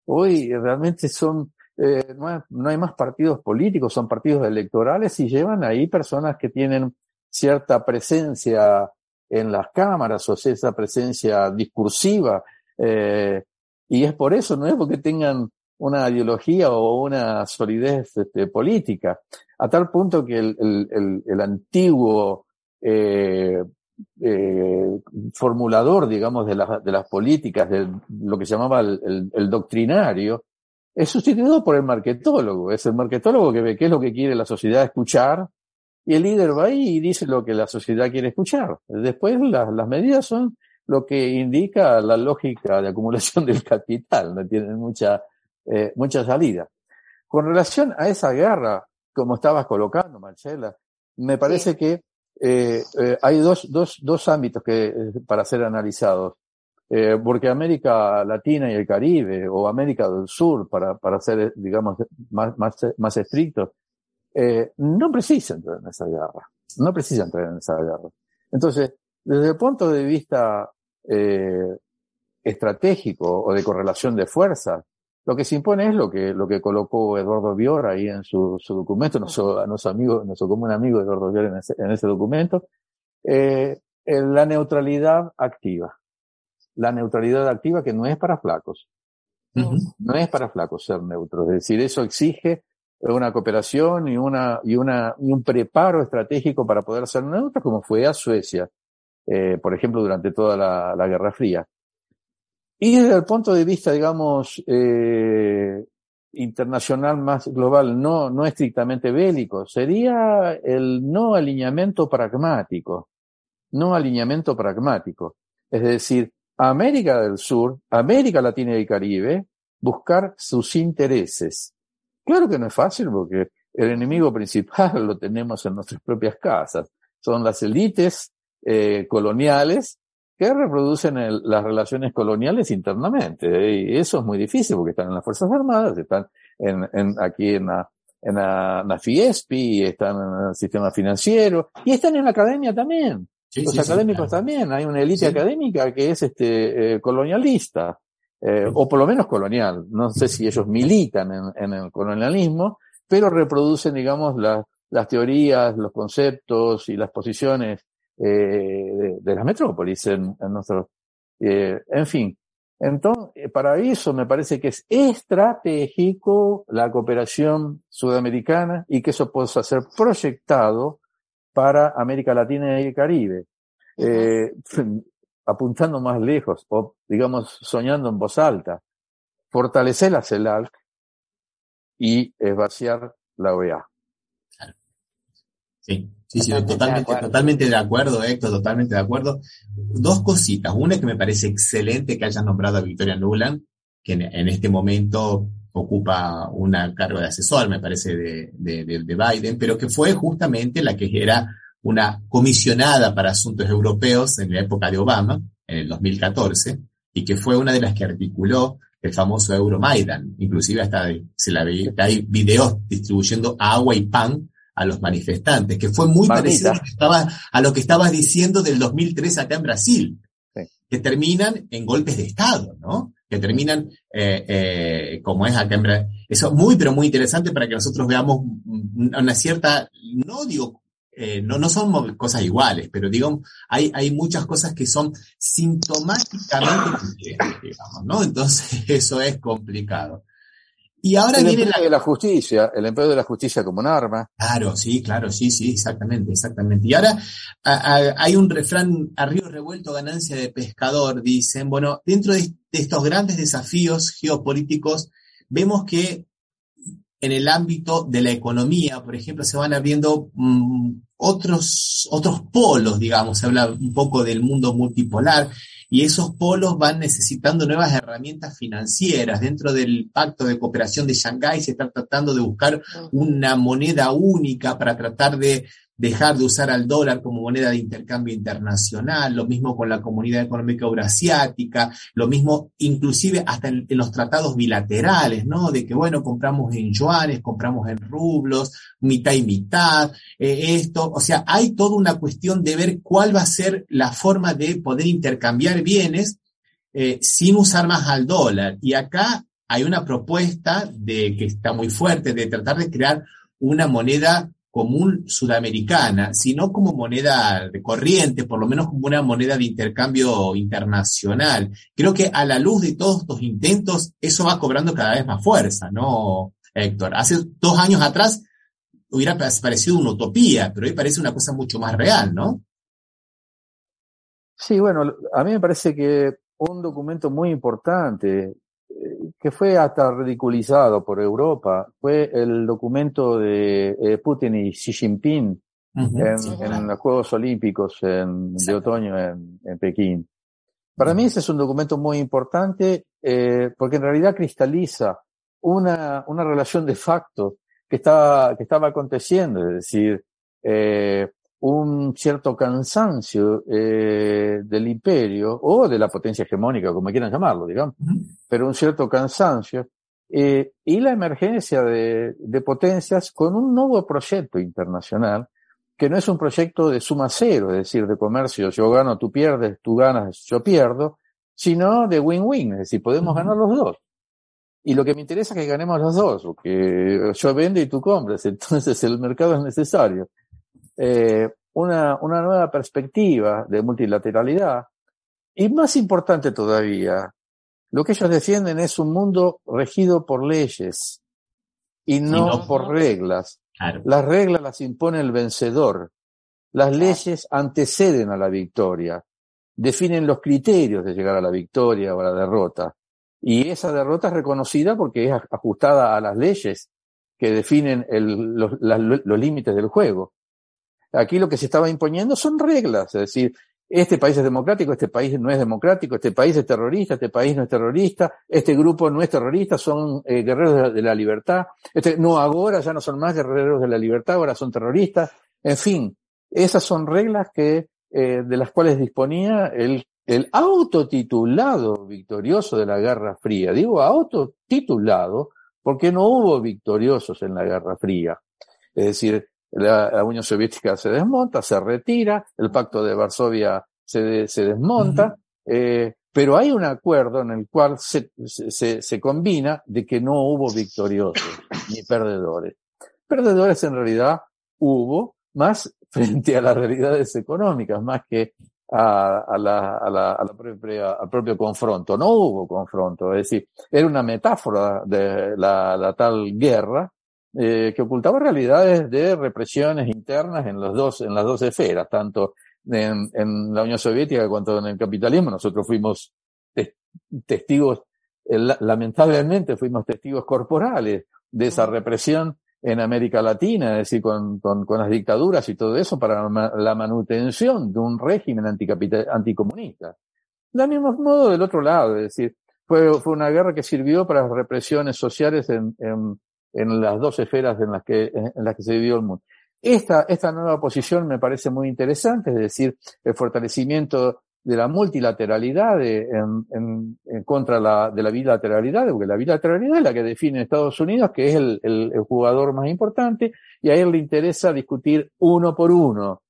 Hoy realmente son, no hay, no, hay, más partidos políticos, son partidos electorales y llevan ahí personas que tienen cierta presencia en las cámaras o esa presencia discursiva. y es por eso, no es porque tengan una ideología o una solidez este, política, a tal punto que el, el, el, antiguo eh, eh, formulador, digamos, de, de, las políticas, de lo que se llamaba el, doctrinario, es sustituido por el marketólogo. Es el marketólogo que ve qué es lo que quiere la sociedad escuchar y el líder va ahí y dice lo que la sociedad quiere escuchar. Después las, las medidas son lo que indica la lógica de acumulación del capital, no tienen mucha eh, mucha salida. Con relación a esa guerra, como estabas colocando, Marcela, me parece sí. que eh, eh, hay dos, dos, dos ámbitos que, para ser analizados. Porque América Latina y el Caribe, o América del Sur, para, para ser, digamos, más, más, más estrictos, no precisa entrar en esa guerra. No precisa entrar en esa guerra. Entonces, desde el punto de vista estratégico o de correlación de fuerzas, lo que se impone es lo que, lo que colocó Eduardo Bior ahí en su, su documento, nuestro, nuestro amigo, nuestro común amigo Eduardo Bior en ese, en ese documento, eh, la neutralidad activa. La neutralidad activa que no es para flacos. Uh -huh. No es para flacos ser neutros. Es decir, eso exige una cooperación y una, y una, y un preparo estratégico para poder ser neutros, como fue a Suecia, eh, por ejemplo, durante toda la, la Guerra Fría. Y desde el punto de vista, digamos, eh, internacional más global, no, no estrictamente bélico, sería el no alineamiento pragmático. No alineamiento pragmático. Es decir, América del Sur, América Latina y Caribe, buscar sus intereses. Claro que no es fácil porque el enemigo principal lo tenemos en nuestras propias casas. Son las élites eh, coloniales que reproducen las relaciones coloniales internamente. Y eso es muy difícil porque están en las Fuerzas Armadas, están en, en aquí en la, en la, FIESPI, están en el sistema financiero y están en la academia también. Los académicos también. Hay una élite académica que es este, eh, colonialista. Eh, o por lo menos colonial. No sé si ellos militan en, en el colonialismo, pero reproducen, digamos, las teorías, los conceptos y las posiciones eh, de, de, las metrópolis en, en nuestro, eh, en fin. Entonces, para eso me parece que es estratégico la cooperación sudamericana y que eso pueda ser proyectado para América Latina y el Caribe. Eh, apuntando más lejos o, digamos, soñando en voz alta, fortalecer la CELAC y vaciar la OEA. Sí, sí, sí, totalmente, totalmente de acuerdo, Héctor, totalmente de acuerdo. Dos cositas. Una que me parece excelente que hayan nombrado a Victoria Nuland, que en, este momento ocupa una cargo de asesor, me parece, de, de, de, Biden, pero que fue justamente la que era una comisionada para asuntos europeos en la época de Obama, en el 2014, y que fue una de las que articuló el famoso Euromaidan. Inclusive hasta se la ve, hay videos distribuyendo agua y pan a los manifestantes, que fue muy parecido a lo, que estaba, a lo que estabas diciendo del 2003 acá en Brasil, que terminan en golpes de Estado, ¿no? Que terminan eh, eh, como es acá en Brasil. Eso muy, pero muy interesante para que nosotros veamos una cierta, no digo eh, no, no son cosas iguales, pero digo, hay, hay muchas cosas que son sintomáticamente digamos, ¿no? Entonces eso es complicado. Y ahora el viene la... de la justicia, el empleo de la justicia como un arma. Claro, sí, claro, sí, sí, exactamente, exactamente. Y ahora hay un refrán, a río revuelto ganancia de pescador, dicen, bueno, dentro de, estos grandes desafíos geopolíticos, vemos que en el ámbito de la economía, por ejemplo, se van abriendo mm, otros, otros polos, digamos, se habla un poco del mundo multipolar, y esos polos van necesitando nuevas herramientas financieras. Dentro del Pacto de Cooperación de Shanghái se está tratando de buscar una moneda única para tratar de dejar de usar al dólar como moneda de intercambio internacional, lo mismo con la Comunidad Económica Eurasiática, lo mismo inclusive hasta en, los tratados bilaterales, ¿no? De que, bueno, compramos en yuanes, compramos en rublos, mitad y mitad, eh, esto, o sea, hay toda una cuestión de ver cuál va a ser la forma de poder intercambiar bienes eh, sin usar más al dólar. Y acá hay una propuesta de que está muy fuerte de tratar de crear una moneda común sudamericana, sino como moneda de corriente, por lo menos como una moneda de intercambio internacional. Creo que a la luz de todos estos intentos, eso va cobrando cada vez más fuerza, ¿no, Héctor? Hace dos años atrás hubiera parecido una utopía, pero hoy parece una cosa mucho más real, ¿no? Sí, bueno, a mí me parece que un documento muy importante que fue hasta ridiculizado por Europa, fue el documento de eh, Putin y Xi Jinping en, los Juegos Olímpicos de otoño en, Pekín. Para mí ese es un documento muy importante eh, porque en realidad cristaliza una, una relación de facto que estaba, que estaba aconteciendo, es decir, eh, un cierto cansancio eh, del imperio o de la potencia hegemónica, como quieran llamarlo, digamos, pero un cierto cansancio eh, y la emergencia de, de, potencias con un nuevo proyecto internacional que no es un proyecto de suma cero, es decir, de comercio, yo gano, tú pierdes, tú ganas, yo pierdo, sino de win-win, es decir, podemos ganar los dos. Y lo que me interesa es que ganemos los dos, porque yo vendo y tú compras, entonces el mercado es necesario. Eh, una, una nueva perspectiva de multilateralidad. Y más importante todavía, lo que ellos defienden es un mundo regido por leyes y no, por reglas. Las reglas las impone el vencedor. Las leyes anteceden a la victoria, definen los criterios de llegar a la victoria o a la derrota. Y esa derrota es reconocida porque es ajustada a las leyes que definen los límites del juego. Aquí lo que se estaba imponiendo son reglas, es decir, este país es democrático, este país no es democrático, este país es terrorista, este país no es terrorista, este grupo no es terrorista, son eh, guerreros de la, libertad, este, no ahora ya no son más guerreros de la libertad, ahora son terroristas, en fin, esas son reglas que, eh, de las cuales disponía el, el autotitulado victorioso de la Guerra Fría. Digo autotitulado porque no hubo victoriosos en la Guerra Fría. Es decir, la, Unión Soviética se desmonta, se retira, el Pacto de Varsovia se, se desmonta, eh, pero hay un acuerdo en el cual se, se, se combina de que no hubo victoriosos ni perdedores. Perdedores en realidad hubo, más frente a las realidades económicas, más que a, a, la, a, la, a la propia, al propio confronto. No hubo confronto, es decir, era una metáfora de la, la tal guerra eh, que ocultaba realidades de represiones internas en, los dos, en las dos esferas, tanto en, en la Unión Soviética cuanto en el capitalismo. Nosotros fuimos testigos, eh, lamentablemente fuimos testigos corporales de esa represión en América Latina, es decir, con, con, con las dictaduras y todo eso para la manutención de un régimen anticomunista. Del mismo modo del otro lado, es decir, fue, fue una guerra que sirvió para las represiones sociales en, en, en las dos esferas en las que, en las que se vivió el mundo. Esta, esta nueva posición me parece muy interesante, es decir, el fortalecimiento de la multilateralidad en, en, en, contra la, de la bilateralidad, porque la bilateralidad es la que define Estados Unidos, que es el, el, el, jugador más importante, y a él le interesa discutir uno por uno.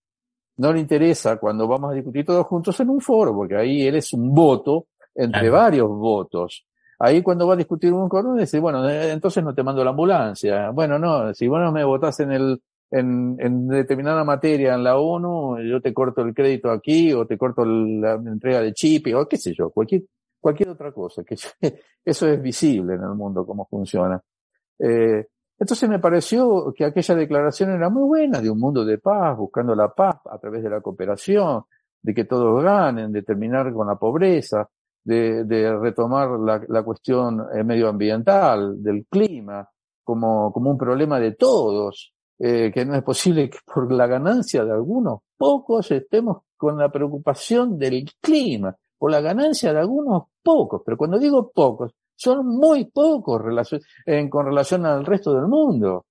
No le interesa cuando vamos a discutir todos juntos en un foro, porque ahí él es un voto entre varios votos. Ahí cuando va a discutir uno con uno, dice, bueno, eh, entonces no te mando la ambulancia. Bueno, no, si vos me votás en el, en, en determinada materia en la ONU, yo te corto el crédito aquí, o te corto la entrega de chip, o qué sé yo, cualquier, cualquier otra cosa, que eso es visible en el mundo, cómo funciona. Eh, entonces me pareció que aquella declaración era muy buena, de un mundo de paz, buscando la paz a través de la cooperación, de que todos ganen, de terminar con la pobreza, de, retomar la, cuestión eh, medioambiental, del clima, como, como un problema de todos, eh, que no es posible que por la ganancia de algunos pocos estemos con la preocupación del clima, por la ganancia de algunos pocos, pero cuando digo pocos, son muy pocos en, con relación al resto del mundo.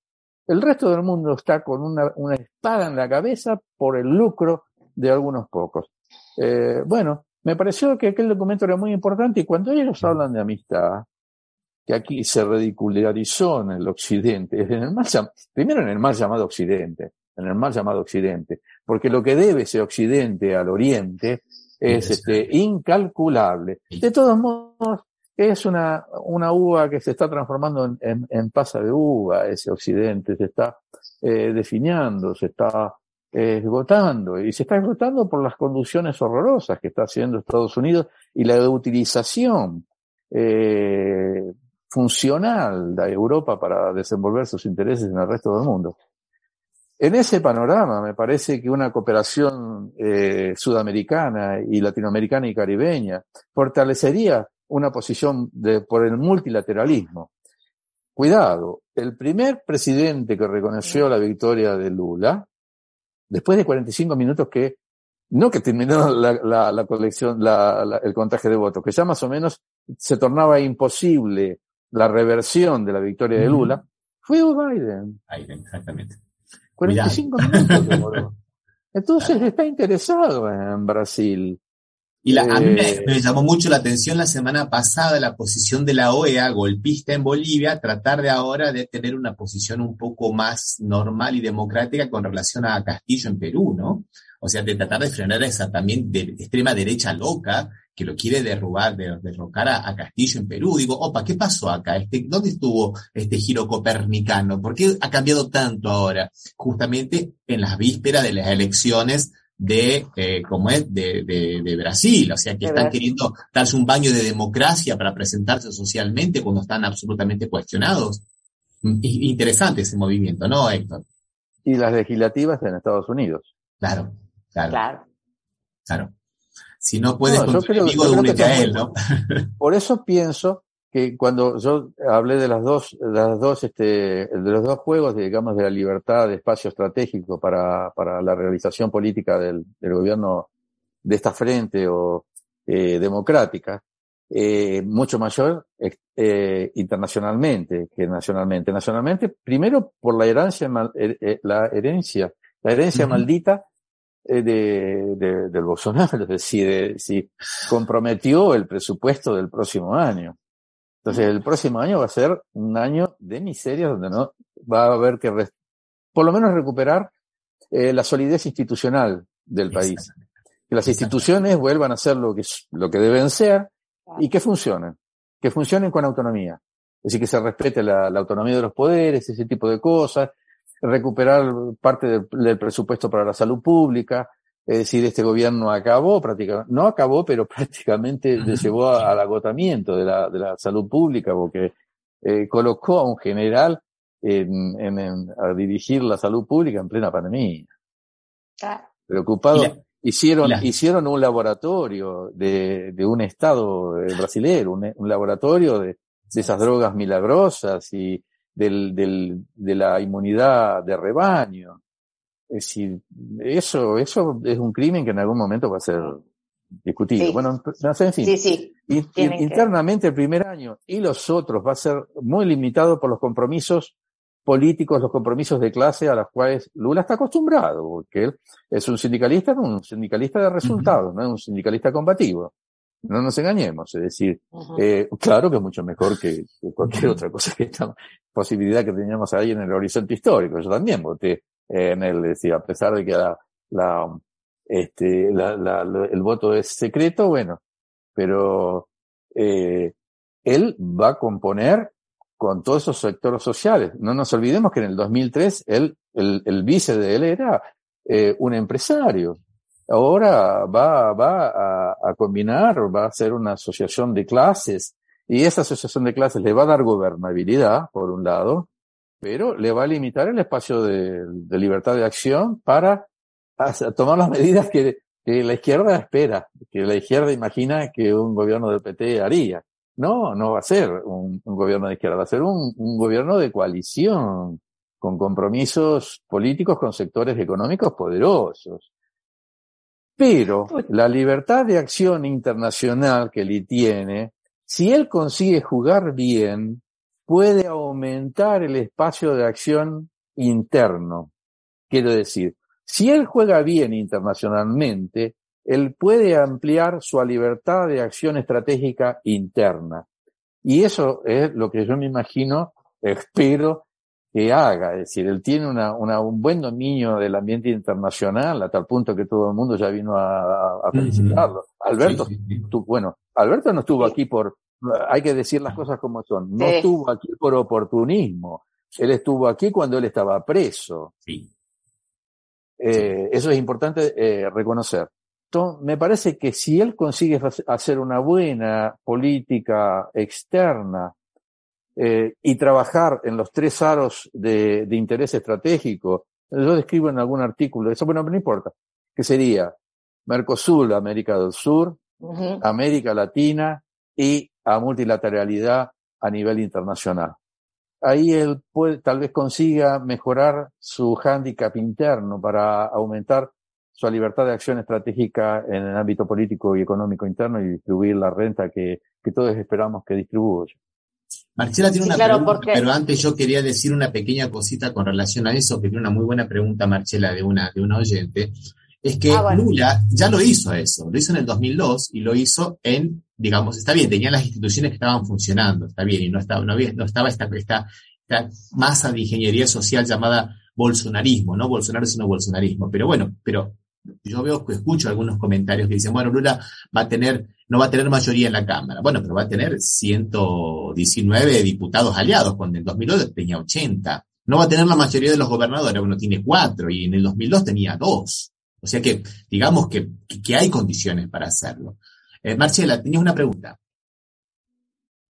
El resto del mundo está con una, una espada en la cabeza por el lucro de algunos pocos. Eh, bueno, me pareció que aquel documento era muy importante y cuando ellos hablan de amistad, que aquí se ridicularizó en el Occidente, en el mal, primero en el mal llamado Occidente, en el mal llamado Occidente, porque lo que debe ese Occidente al Oriente es este, incalculable. De todos modos, es una, una uva que se está transformando en, en, en pasa de uva, ese Occidente, se está eh, definiendo, se está esgotando, y se está esgotando por las conducciones horrorosas que está haciendo Estados Unidos y la utilización eh, funcional de Europa para desenvolver sus intereses en el resto del mundo. En ese panorama, me parece que una cooperación eh, sudamericana y latinoamericana y caribeña fortalecería una posición de, por el multilateralismo. Cuidado, el primer presidente que reconoció la victoria de Lula, después de 45 minutos que, no que terminó la, la, la colección, la, el contaje de votos, que ya más o menos se tornaba imposible la reversión de la victoria de Lula, fue Biden. Biden, exactamente. 45 minutos demoró. Entonces está interesado en Brasil. Y la, a mí me, me, llamó mucho la atención la semana pasada la posición de la OEA, golpista en Bolivia, tratar de ahora de tener una posición un poco más normal y democrática con relación a Castillo en Perú, ¿no? O sea, de tratar de frenar esa también de extrema derecha loca que lo quiere derrubar, de, derrocar a, a, Castillo en Perú. Digo, opa, ¿qué pasó acá? Este, ¿Dónde estuvo este giro copernicano? ¿Por qué ha cambiado tanto ahora? Justamente en las vísperas de las elecciones de, eh, como es, de, de, de, Brasil. O sea, que están queriendo darse un baño de democracia para presentarse socialmente cuando están absolutamente cuestionados. Interesante ese movimiento, ¿no, Héctor? Y las legislativas en Estados Unidos. Claro, claro. Claro. claro si no puedes no, con amigo, únete a él, ¿no? Por eso pienso que cuando yo hablé de las dos, de las dos, este, de los dos juegos, digamos, de la libertad de espacio estratégico para, para la realización política del, del gobierno de esta frente o eh, democrática, eh, mucho mayor eh, internacionalmente que nacionalmente. Nacionalmente, primero por la herencia, la herencia, la herencia maldita de, de, del Bolsonaro, es decir, si comprometió el presupuesto del próximo año. Entonces, el próximo año va a ser un año de miseria donde no va a haber que, por lo menos, recuperar la solidez institucional del país. Que las instituciones vuelvan a ser lo que, lo que deben ser y que funcionen, que funcionen con autonomía. Es decir, que se respete la, autonomía de los poderes, ese tipo de cosas, recuperar parte del, presupuesto para la salud pública, es decir, este gobierno acabó prácticamente, no acabó, pero prácticamente le llevó al agotamiento de la, de la salud pública porque eh, colocó a un general en, en, a dirigir la salud pública en plena pandemia. Preocupado. Hicieron, hicieron un laboratorio de, de un estado eh, brasilero, un, un laboratorio de, de, esas drogas milagrosas y del, del, de la inmunidad de rebaño. Es decir, eso, eso es un crimen que en algún momento va a ser discutido. Bueno, en fin. Sí, sí. internamente el primer año y los otros va a ser muy limitado por los compromisos políticos, los compromisos de clase a los cuales Lula está acostumbrado, porque él es un sindicalista, un sindicalista de resultados, no es un sindicalista combativo. No nos engañemos, es decir, eh, claro que es mucho mejor que, cualquier otra cosa que esta posibilidad que teníamos ahí en el horizonte histórico. Yo también voté en él, decir, a pesar de que la, la, este, la, la, el voto es secreto, bueno, pero eh, él va a componer con todos esos sectores sociales. No nos olvidemos que en el 2003 él, el, el vice de él era eh, un empresario. Ahora va, va a, a, combinar, va a hacer una asociación de clases y esa asociación de clases le va a dar gobernabilidad, por un lado, pero le va a limitar el espacio de, de libertad de acción para tomar las medidas que, que la izquierda espera, que la izquierda imagina que un gobierno del PT haría. No, no va a ser un, gobierno de izquierda, va a ser un, gobierno de coalición, con compromisos políticos con sectores económicos poderosos. Pero la libertad de acción internacional que él tiene, si él consigue jugar bien, puede aumentar el espacio de acción interno. Quiero decir, si él juega bien internacionalmente, él puede ampliar su libertad de acción estratégica interna. Y eso es lo que yo me imagino, espero que haga. Es decir, él tiene una, un buen dominio del ambiente internacional, a tal punto que todo el mundo ya vino a, felicitarlo. Alberto, bueno, Alberto no estuvo aquí por, hay que decir las cosas como son, no estuvo aquí por oportunismo. Él estuvo aquí cuando él estaba preso. Sí. Eh, eso es importante eh, reconocer me parece que si él consigue hacer una buena política externa eh, y trabajar en los tres aros de, interés estratégico, yo describo en algún artículo, eso bueno, no importa, que sería Mercosur, América del Sur, América Latina y a multilateralidad a nivel internacional. Ahí él puede, tal vez consiga mejorar su hándicap interno para aumentar su libertad de acción estratégica en el ámbito político y económico interno y distribuir la renta que, que todos esperamos que distribuya. Marcela tiene una pregunta, pero antes yo quería decir una pequeña cosita con relación a eso, que tiene una muy buena pregunta, Marcela, de una, de una oyente. Es que ah, Lula ya lo hizo eso, lo hizo en el 2002 y lo hizo en, digamos, está bien, tenía las instituciones que estaban funcionando, está bien, y no estaba, no, había, no estaba esta, esta, esta masa de ingeniería social llamada bolsonarismo, no Bolsonaro, sino bolsonarismo. Pero bueno, pero yo veo, escucho algunos comentarios que dicen, bueno, Lula va a tener, no va a tener mayoría en la Cámara. Bueno, pero va a tener 119 diputados aliados, cuando en 2002 tenía 80. No va a tener la mayoría de los gobernadores, bueno, tiene cuatro, y en el 2002 tenía dos. O sea que, digamos que, que hay condiciones para hacerlo. Eh, Marcela, tenías una pregunta.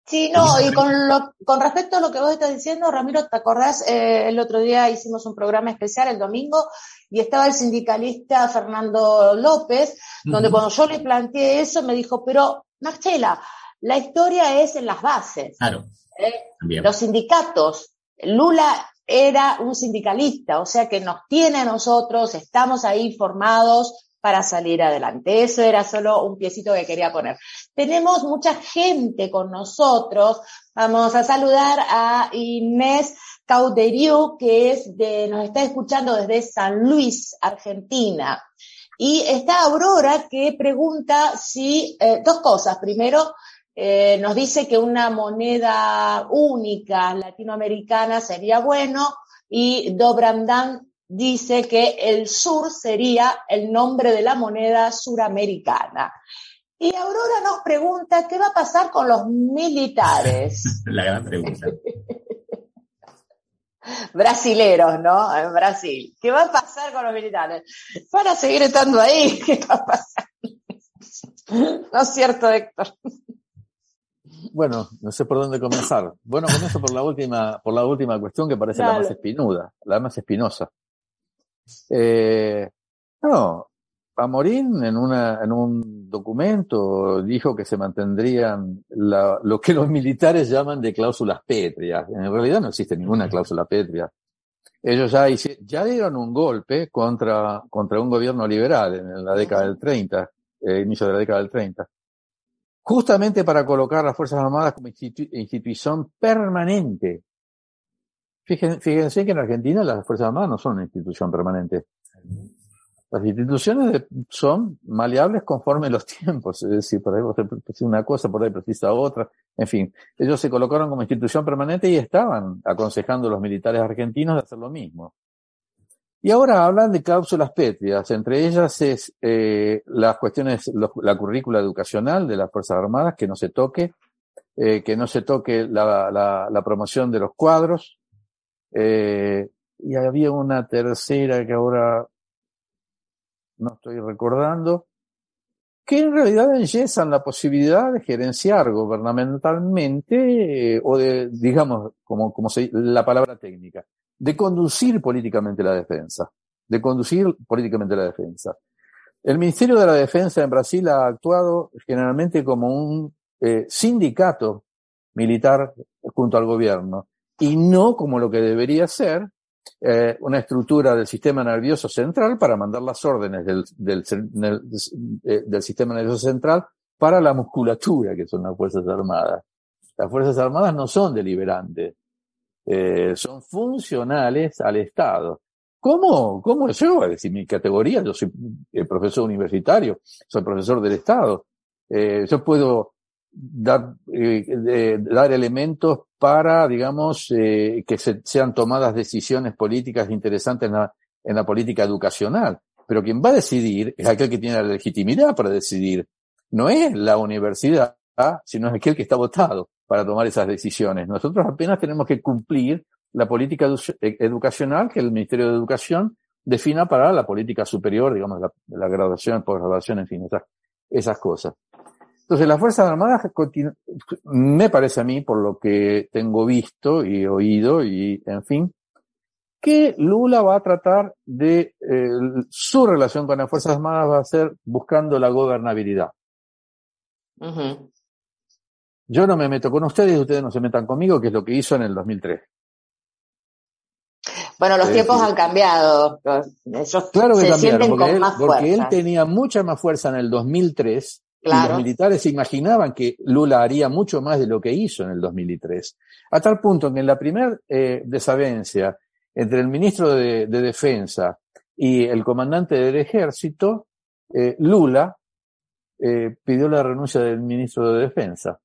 Sí, no, y con, lo, con respecto a lo que vos estás diciendo, Ramiro, ¿te acordás? Eh, el otro día hicimos un programa especial el domingo y estaba el sindicalista Fernando López, donde cuando yo le planteé eso me dijo, pero Marcela, la historia es en las bases. Claro. ¿Eh? Los sindicatos. Lula era un sindicalista, o sea que nos tiene a nosotros, estamos ahí formados para salir adelante. Eso era solo un piecito que quería poner. Tenemos mucha gente con nosotros. Vamos a saludar a Inés Cauderiu, que es de, nos está escuchando desde San Luis, Argentina. Y está Aurora que pregunta si, eh, dos cosas. Primero, eh, nos dice que una moneda única latinoamericana sería bueno y Dobrandan dice que el sur sería el nombre de la moneda suramericana. Y Aurora nos pregunta qué va a pasar con los militares. la gran pregunta. Brasileros, ¿no? En Brasil. ¿Qué va a pasar con los militares? ¿Van a seguir estando ahí? ¿Qué va a pasar? ¿No es cierto, Héctor? Bueno, no sé por dónde comenzar. Bueno, comienzo por la última, por la última cuestión que parece la más espinuda, la más espinosa. Eh, no, Amorín en, una, en un documento dijo que se mantendrían la, lo que los militares llaman de cláusulas pétreas. En realidad no existe ninguna cláusula pétrea. Ellos ya, ya dieron un golpe contra, contra un gobierno liberal en la década del 30, eh, inicio de la década del 30 justamente para colocar las Fuerzas Armadas como institución permanente. Fíjense, que en Argentina las Fuerzas Armadas no son una institución permanente. Las instituciones son maleables conforme los tiempos, es decir, por ahí precisa una cosa, por ahí precisa otra, en fin. Ellos se colocaron como institución permanente y estaban aconsejando a los militares argentinos de hacer lo mismo. Y ahora hablan de cláusulas pétreas, entre ellas es eh, las cuestiones, la currícula educacional de las Fuerzas Armadas, que no se toque, eh, que no se toque la, la, la promoción de los cuadros, eh, y había una tercera que ahora no estoy recordando, que en realidad enyesan la posibilidad de gerenciar gubernamentalmente, eh, o de, digamos, como, como se, la palabra técnica, de conducir políticamente la defensa, de conducir políticamente la defensa. El Ministerio de la Defensa en Brasil ha actuado generalmente como un eh, sindicato militar junto al gobierno y no como lo que debería ser eh, una estructura del sistema nervioso central para mandar las órdenes eh, del, sistema nervioso central para la musculatura, que son las Fuerzas Armadas. Las Fuerzas Armadas no son deliberantes, eh, son funcionales al Estado. ¿Cómo? ¿Cómo yo? Es decir, mi categoría, yo soy eh, profesor universitario, soy profesor del Estado. Eh, yo puedo dar, eh, dar elementos para, digamos, eh, que se, sean tomadas decisiones políticas interesantes en la, en la política educacional. Pero quien va a decidir es aquel que tiene la legitimidad para decidir. No es la universidad, sino es aquel que está votado para tomar esas decisiones. Nosotros apenas tenemos que cumplir la política e-, educacional que el Ministerio de Educación defina para la política superior, digamos, la, la graduación, posgraduación, en fin, esas, esas cosas. Entonces, las Fuerzas Armadas me parece a mí, por lo que tengo visto y oído, y en fin, que Lula va a tratar de, eh, su relación con las Fuerzas Armadas va a ser buscando la gobernabilidad. Yo no me meto con ustedes, ustedes no se metan conmigo, que es lo que hizo en el 2003. Bueno, los tiempos han cambiado. claro que cambiaron, porque, él, porque él tenía mucha más fuerza en el 2003 y los militares se imaginaban que Lula haría mucho más de lo que hizo en el 2003. A tal punto que en la primera eh, desavencia entre el ministro de, Defensa y el comandante del ejército, eh, Lula eh, pidió la renuncia del ministro de Defensa.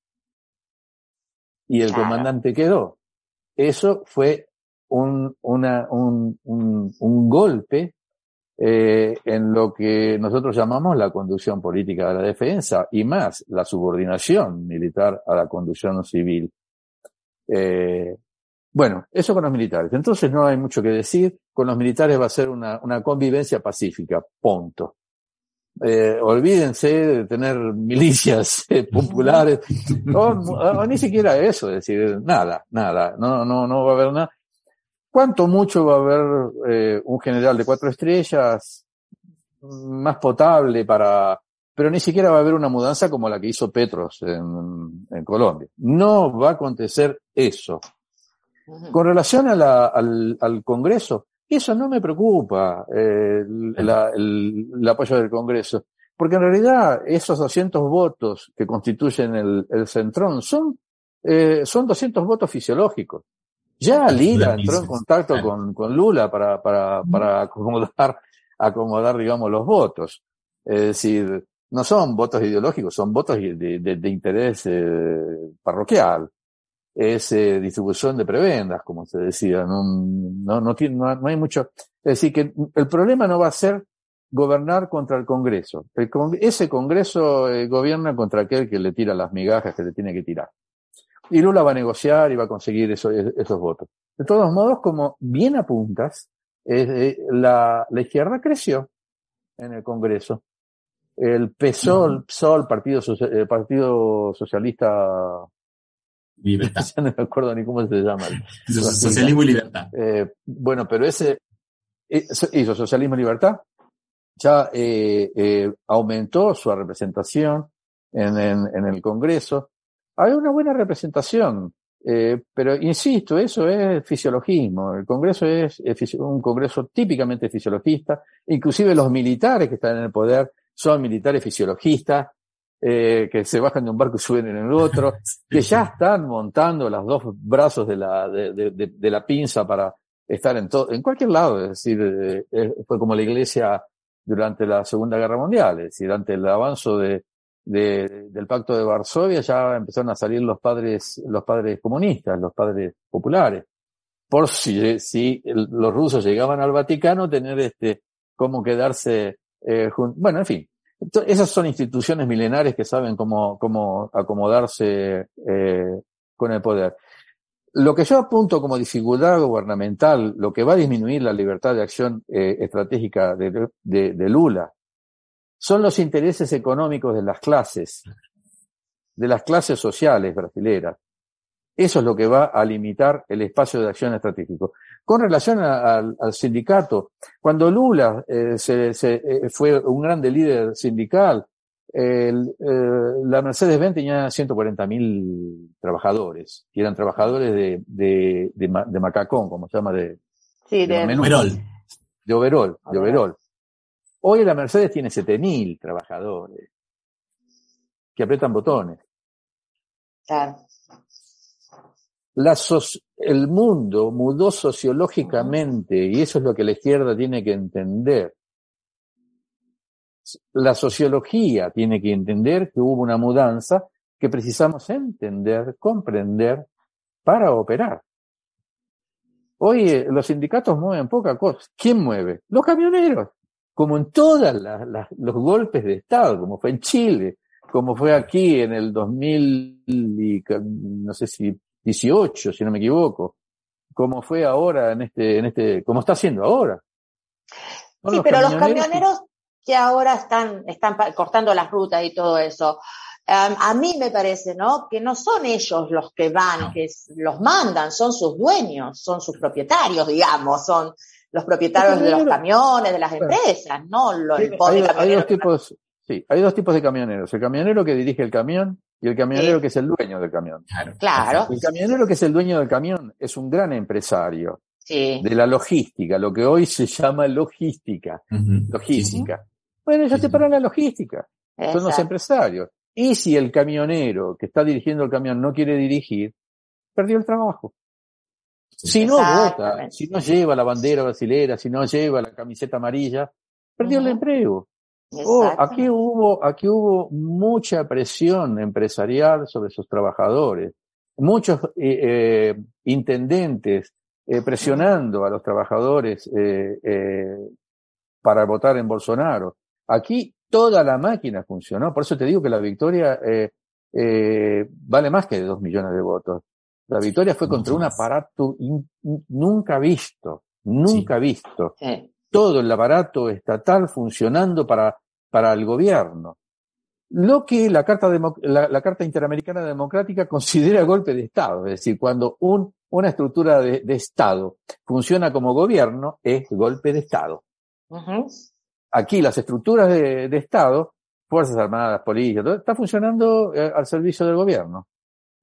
Y el comandante quedó. Eso fue un, una, un, un, un golpe eh, en lo que nosotros llamamos la conducción política de la defensa y más la subordinación militar a la conducción civil. Eh, bueno, eso con los militares. Entonces no hay mucho que decir. Con los militares va a ser una, una convivencia pacífica, punto. Eh, olvídense de tener milicias eh, populares, o, ni siquiera eso, es decir, nada, nada, no, no, no va a haber nada. ¿Cuánto mucho va a haber eh, un general de cuatro estrellas más potable para... Pero ni siquiera va a haber una mudanza como la que hizo Petros en, en Colombia. No va a acontecer eso. Con relación a la, al, al, Congreso, Eso no me preocupa, eh, la- el, el apoyo del Congreso, porque en realidad esos 200 votos que constituyen el, el centrón son, eh, son 200 votos fisiológicos. Ya Lila entró en contacto con, con Lula para, para, para acomodar, acomodar, digamos, los votos. Es decir, no son votos ideológicos, son votos de, de- de interés eh, parroquial. Es eh, distribución de prebendas, como se decía. No, no, no, tiene, no, no hay mucho. Es decir, que el problema no va a ser gobernar contra el Congreso. El con- ese Congreso eh, gobierna contra aquel que le tira las migajas que le tiene que tirar. Y Lula va a negociar y va a conseguir eso- esos votos. De todos modos, como bien apuntas, eh, la, la izquierda creció en el Congreso. El PSOL, PSOL, Partido, eh, Partido Socialista, Libertad. ya no me acuerdo ni cómo se llama. So- Socialismo y libertad. Eh, bueno, pero ese eh, hizo Socialismo y Libertad, ya eh, eh, aumentó su representación en, en, en el Congreso. Hay una buena representación, eh, pero insisto, eso es fisiologismo. El Congreso es, un Congreso típicamente fisiologista, inclusive los militares que están en el poder son militares fisiologistas, eh, que se bajan de un barco y suben en el otro, que ya están montando los dos brazos de la, de, de- de- de la pinza para estar en todo, en cualquier lado, es decir, eh, eh, fue como la iglesia durante la Segunda Guerra Mundial, es decir, ante el avanzo de, de- del Pacto de Varsovia ya empezaron a salir los padres, los padres comunistas, los padres populares. Por si, los rusos llegaban al Vaticano, tener este, cómo quedarse, eh, jun- bueno, en fin. Esas son instituciones milenarias que saben cómo, cómo acomodarse eh, con el poder. Lo que yo apunto como dificultad gubernamental, lo que va a disminuir la libertad de acción eh, estratégica de, de- de Lula, son los intereses económicos de las clases, de las clases sociales brasileras. Eso es lo que va a limitar el espacio de acción estratégico. Con relación a- al, al sindicato, cuando Lula eh, se, se, eh, fue un grande líder sindical, el, eh, la Mercedes-Benz tenía 140.000 trabajadores, que eran trabajadores de, de, de, ma- de macacón, como se llama, de, Sí, de de, menú. Overol. de overol, de Overol. Hoy la Mercedes tiene 7.000 trabajadores que apretan botones. claro. La soci- el mundo mudó sociológicamente y eso es lo que la izquierda tiene que entender. La sociología tiene que entender que hubo una mudanza que precisamos entender, comprender para operar. Hoy eh, los sindicatos mueven poca cosa. ¿Quién mueve? Los camioneros. Como en todos los golpes de Estado, como fue en Chile, como fue aquí en el 2000, y, no sé si 18, si no me equivoco, como fue ahora en este, en este, como está haciendo ahora. Son Sí, pero los camioneros que ahora están, están cortando las rutas y todo eso, um, a mí me parece, ¿no? Que no son ellos los que van, No. que los mandan, son sus dueños, son sus propietarios, digamos, son los propietarios de los camiones, de las empresas, no lo, el hay, hay dos tipos, sí, hay dos tipos de camioneros. El camionero que dirige el camión y el camionero Sí. que es el dueño del camión. Claro. Claro. El camionero que es el dueño del camión es un gran empresario Sí, de la logística, lo que hoy se llama logística. Logística. Bueno, ellos te paran la logística. Son los empresarios. Y si el camionero que está dirigiendo el camión no quiere dirigir, perdió el trabajo. Si no vota, si no lleva la bandera brasilera, si no lleva la camiseta amarilla, perdió el empleo. Oh, aquí hubo, aquí hubo mucha presión empresarial sobre sus trabajadores. Muchos eh, eh, intendentes eh, presionando a los trabajadores para votar en Bolsonaro. Aquí toda la máquina funcionó. Por eso te digo que la victoria vale más que de dos millones de votos. La victoria fue contra un aparato in- nunca visto, nunca visto Sí. Todo el aparato estatal funcionando para, para el gobierno. Lo que la Carta, la, la Carta Interamericana Democrática considera golpe de Estado, es decir, cuando un, una estructura de, de Estado funciona como gobierno, es golpe de Estado. Aquí las estructuras de, de Estado, Fuerzas Armadas, Policía, todo, está funcionando eh, al servicio del gobierno.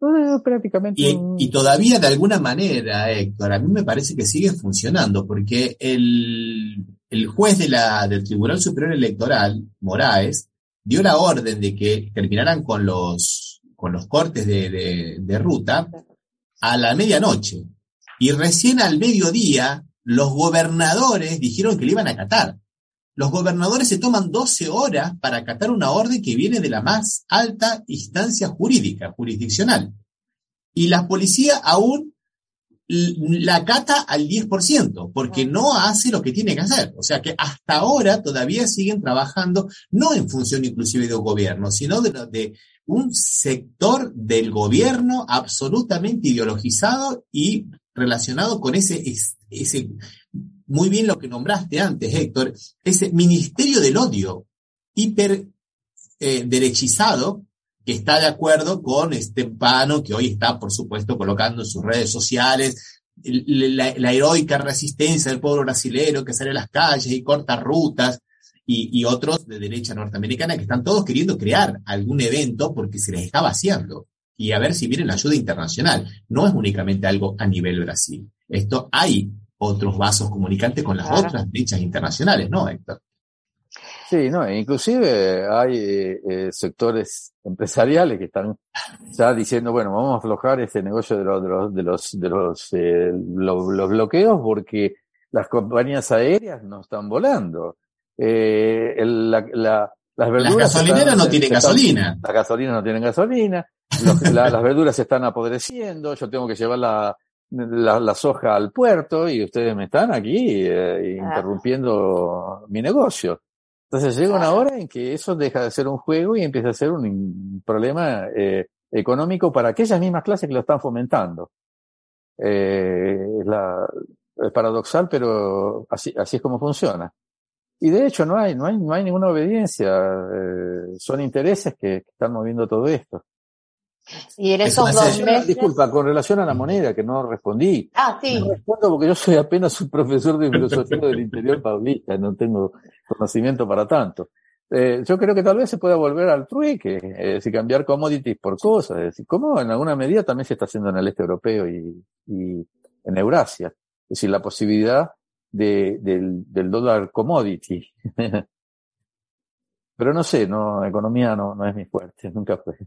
Eh, prácticamente. Y, y, todavía de alguna manera, Héctor, a mí me parece que sigue funcionando, porque el, el juez de la, del Tribunal Superior Electoral, Moraes, dio la orden de que terminaran con los, con los cortes de, de, de ruta a la medianoche. Y recién al mediodía, los gobernadores dijeron que le iban a acatar. Los gobernadores se toman 12 horas para acatar una orden que viene de la más alta instancia jurídica, jurisdiccional. Y la policía aún la acata al 10%, porque no hace lo que tiene que hacer. O sea que hasta ahora todavía siguen trabajando, no en función inclusive de un gobierno, sino de, de un sector del gobierno absolutamente ideologizado y relacionado con ese, ese muy bien lo que nombraste antes, Héctor, ese ministerio del odio hiper eh, derechizado que está de acuerdo con este pano que hoy está, por supuesto, colocando en sus redes sociales la, heroica resistencia del pueblo brasileño que sale a las calles y corta rutas y, y, otros de derecha norteamericana que están todos queriendo crear algún evento porque se les está vaciando y a ver si viene la ayuda internacional. No es únicamente algo a nivel Brasil. Esto hay otros vasos comunicantes con las claro. otras derechas internacionales, ¿no, Héctor? Sí, no, inclusive hay eh, sectores empresariales que están ya diciendo, bueno, vamos a aflojar este negocio de los, de los, de los, de los, eh, los, los bloqueos porque las compañías aéreas no están volando. Eh, el, la, la, las verduras. Las gasolineras están, no tienen están, gasolina. Las gasolinas no tienen gasolina. Los, la, las verduras se están apodreciendo. Yo tengo que llevar la, la, la, soja al puerto y ustedes me están aquí eh, interrumpiendo mi negocio. Entonces llega una hora en que eso deja de ser un juego y empieza a ser un problema eh, económico para aquellas mismas clases que lo están fomentando. Eh, es, la, es paradoxal, pero así, así es como funciona. Y de hecho no hay, no hay, no hay ninguna obediencia, eh, son intereses que, que están moviendo todo esto. Y en esos dos meses... Disculpa, con relación a la moneda, que no respondí. Ah, sí. No respondo porque yo soy apenas un profesor de filosofía del interior paulista, no tengo conocimiento para tanto. Eh, yo creo que tal vez se pueda volver al trueque, es decir, cambiar commodities por cosas, es decir, como en alguna medida también se está haciendo en el este europeo y, y en Eurasia. Es decir, la posibilidad de, del, del dólar commodity. Pero no sé, no, economía no, no es mi fuerte, nunca fue.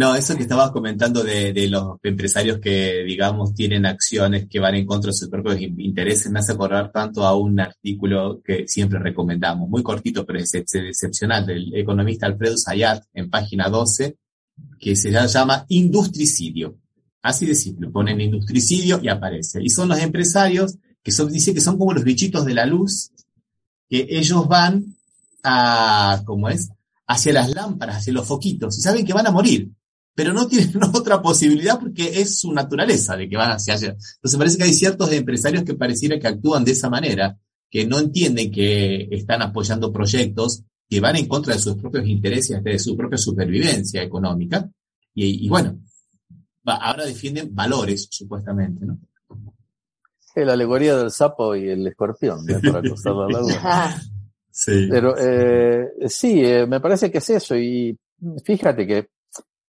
No, eso que estabas comentando de, los empresarios que, digamos, tienen acciones que van en contra de sus propios intereses, me hace acordar tanto a un artículo que siempre recomendamos, muy cortito, pero es excepcional, del economista Alfredo Sayat, en página 12, que se llama Industricidio. Así de simple, ponen industricidio y aparece. Y son los empresarios que son, dice que son como los bichitos de la luz, que ellos van a, ¿cómo es? Hacia las lámparas, hacia los foquitos, y saben que van a morir pero no tienen otra posibilidad porque es su naturaleza de que van hacia allá. Entonces parece que hay ciertos empresarios que pareciera que actúan de esa manera, que no entienden que están apoyando proyectos que van en contra de sus propios intereses, de su propia supervivencia económica, y, y bueno, ahora defienden valores, supuestamente, ¿no? La alegoría del sapo y el escorpión, para acostar la laguna. sí. Pero eh, sí, eh, me parece que es eso, y fíjate que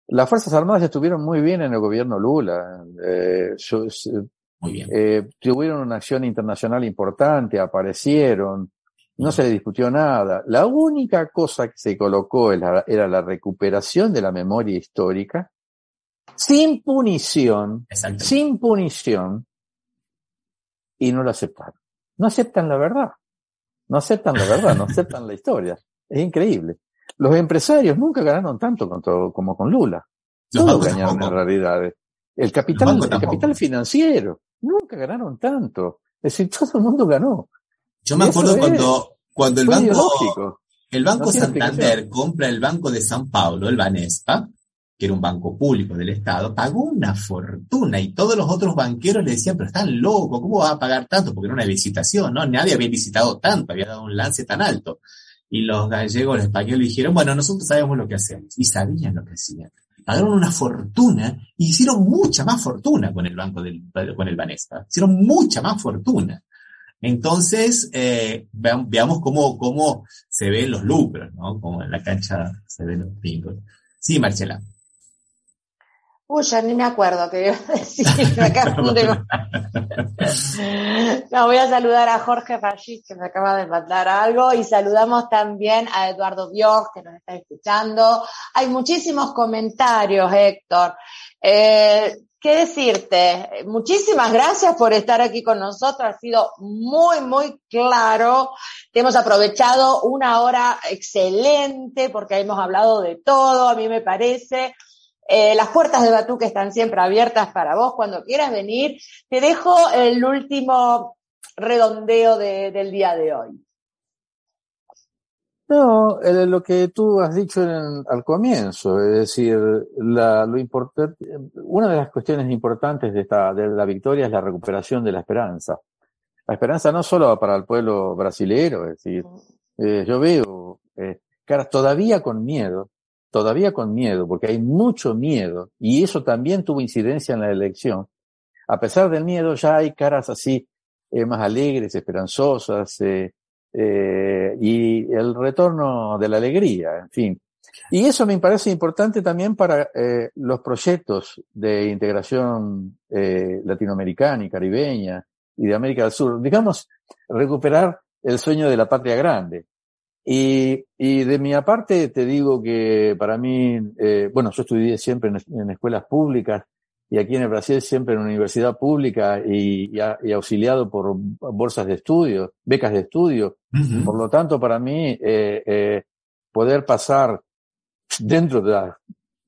las Fuerzas Armadas estuvieron muy bien en el gobierno Lula. Eh, muy bien. Eh, tuvieron una acción internacional importante, aparecieron, no se le discutió nada. La única cosa que se colocó era, era la recuperación de la memoria histórica, sin punición, sin punición, y no lo aceptaron. No aceptan la verdad. No aceptan la verdad, no aceptan la historia. Es increíble. Los empresarios nunca ganaron tanto como con Lula. Todos ganaron en realidad. El capital, el capital financiero, nunca ganaron tanto. Es decir, todo el mundo ganó. Yo me acuerdo cuando, cuando el banco, el banco no Santander compra el banco de San Paulo, el Banespa, que era un banco público del Estado, pagó una fortuna y todos los otros banqueros le decían, pero están locos, ¿cómo va a pagar tanto? Porque era una licitación, ¿no? Nadie había licitado tanto, había dado un lance tan alto. Y los gallegos, los españoles dijeron, bueno, nosotros sabemos lo que hacemos. Y sabían lo que hacían. Pagaron una fortuna y hicieron mucha más fortuna con el banco del, con el Banespa. Hicieron mucha más fortuna. Entonces, eh, veamos cómo, cómo se ven los lucros, ¿no? Como en la cancha se ven los pingos. Sí, Marcela. Uy, ya ni me acuerdo qué iba a decir. no, voy a saludar a Jorge Rashid, que me acaba de mandar algo, y saludamos también a Eduardo Bios, que nos está escuchando. Hay muchísimos comentarios, Héctor. Eh, ¿Qué decirte? Muchísimas gracias por estar aquí con nosotros. Ha sido muy, muy claro. Hemos aprovechado una hora excelente porque hemos hablado de todo, a mí me parece. Eh, las puertas de Batuque están siempre abiertas para vos cuando quieras venir. Te dejo el último redondeo del día de hoy. No, eh, lo que tú has dicho al comienzo, es decir, la, lo importante, una de las cuestiones importantes de esta, de la victoria es la recuperación de la esperanza. La esperanza no solo para el pueblo brasilero, es decir, eh, yo veo eh, caras todavía con miedo, todavía con miedo, porque hay mucho miedo, y eso también tuvo incidencia en la elección. A pesar del miedo, ya hay caras así eh, más alegres, esperanzosas, eh, eh, y el retorno de la alegría, en fin. Y eso me parece importante también para los proyectos de integración latinoamericana y caribeña y de América del Sur. Digamos, recuperar el sueño de la patria grande. Y, y de mi parte te digo que para mí, eh, bueno, yo estudié siempre en, en escuelas públicas y aquí en el Brasil siempre en universidad pública y, y, auxiliado por bolsas de estudio, becas de estudio. Por lo tanto, para mí, eh, eh, poder pasar dentro de las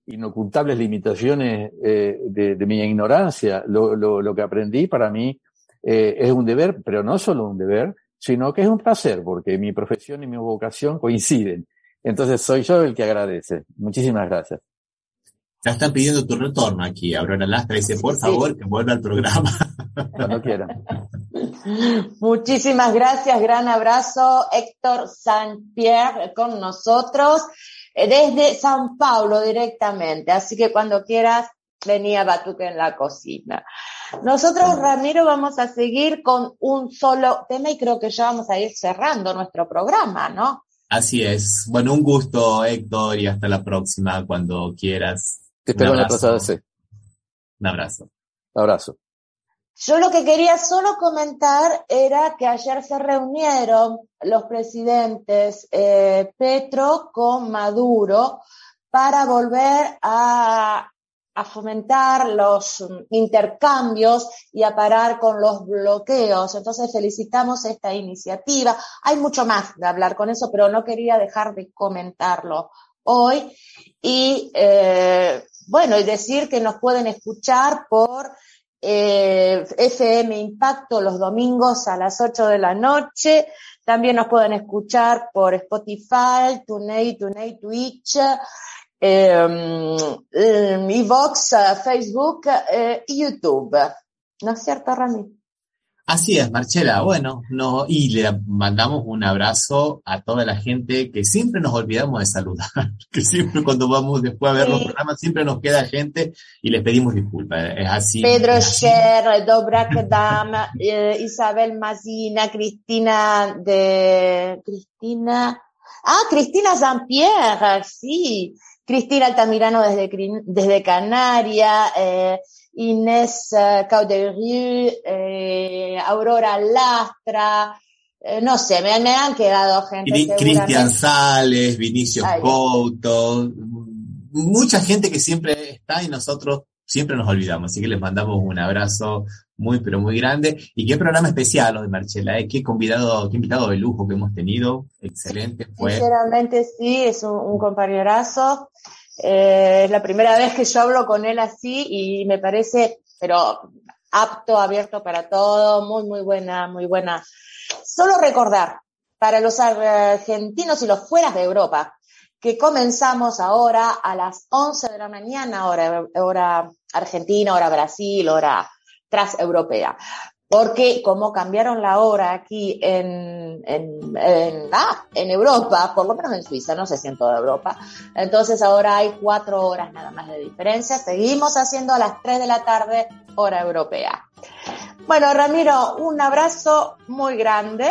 inocultables limitaciones eh, de, de, mi ignorancia, lo, lo, lo, que aprendí para mí eh, es un deber, pero no solo un deber, sino que es un placer, porque mi profesión y mi vocación coinciden. Entonces soy yo el que agradece. Muchísimas gracias. Ya están pidiendo tu retorno aquí. Aurora Lastra dice, por favor, que vuelva al programa. Cuando quiera. Muchísimas gracias, gran abrazo. Héctor Saint-Pierre con nosotros eh, desde San Paulo directamente. Así que cuando quieras, venía Batuque en la cocina. Nosotros, Ramiro, vamos a seguir con un solo tema y creo que ya vamos a ir cerrando nuestro programa, ¿no? Así es. Bueno, un gusto, Héctor, y hasta la próxima, cuando quieras. Te espero en la Plaza C. Un abrazo. Abrazo. Yo lo que quería solo comentar era que ayer se reunieron los presidentes eh, Petro con Maduro para volver a, a, fomentar los intercambios y a parar con los bloqueos. Entonces felicitamos esta iniciativa. Hay mucho más de hablar con eso, pero no quería dejar de comentarlo hoy. Y eh, bueno, y decir que nos pueden escuchar por eh, FM Impacto los domingos a las 8 de la noche. También nos pueden escuchar por Spotify, TuneIn, TuneIn, Twitch, Evox, Facebook eh, y YouTube. ¿No es cierto, Rami? Así es, Marchela. Bueno, no, y le mandamos un abrazo a toda la gente que siempre nos olvidamos de saludar, que siempre cuando vamos después a ver sí. los programas siempre nos queda gente y les pedimos disculpas. Es así. Pedro es así. Scher, Dobrak Dam, eh, Isabel Mazina, Cristina de Cristina. Ah, Cristina Zampier, sí. Cristina Altamirano desde, desde Canaria, eh, Inés uh, Cauderiu, eh, Aurora Lastra, eh, no sé, me, me, han quedado gente. Cristian Sales, Vinicio Couto, mucha gente que siempre está y nosotros siempre nos olvidamos. Así que les mandamos un abrazo muy, pero muy grande. Y qué programa especial los de Marchela, ¿eh? qué convidado, qué invitado de lujo que hemos tenido. Excelente fue. Sinceramente sí, es un, un compañerazo. Eh, es la primera vez que yo hablo con él así y me parece, pero apto, abierto para todo, muy, muy buena, muy buena. Solo recordar para los argentinos y los fueras de Europa que comenzamos ahora a las 11 de la mañana, hora, hora argentina, hora Brasil, hora transeuropea porque como cambiaron la hora aquí en, en, en, ah, en, Europa, por lo menos en Suiza, no sé si en toda Europa, entonces ahora hay cuatro horas nada más de diferencia, seguimos haciendo a las tres de la tarde hora europea. Bueno, Ramiro, un abrazo muy grande.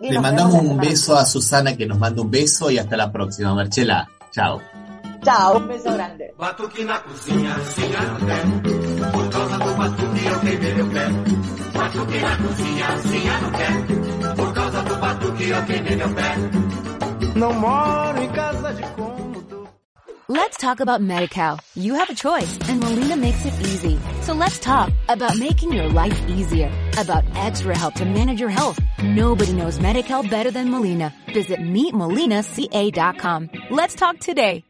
Le mandamos un beso a Susana que nos manda un beso y hasta la próxima, Marchela. Chao. Ciao, un beso grande. Batuque na cozinha, sinha no pé. Por causa do batuque eu queimei meu pé. Não moro em casa de. Let's talk about MediCal. You have a choice and Molina makes it easy. So let's talk about making your life easier, about extra help to manage your health. Nobody knows MediCal better than Molina. Visit meetmolinaca.com. Let's talk today.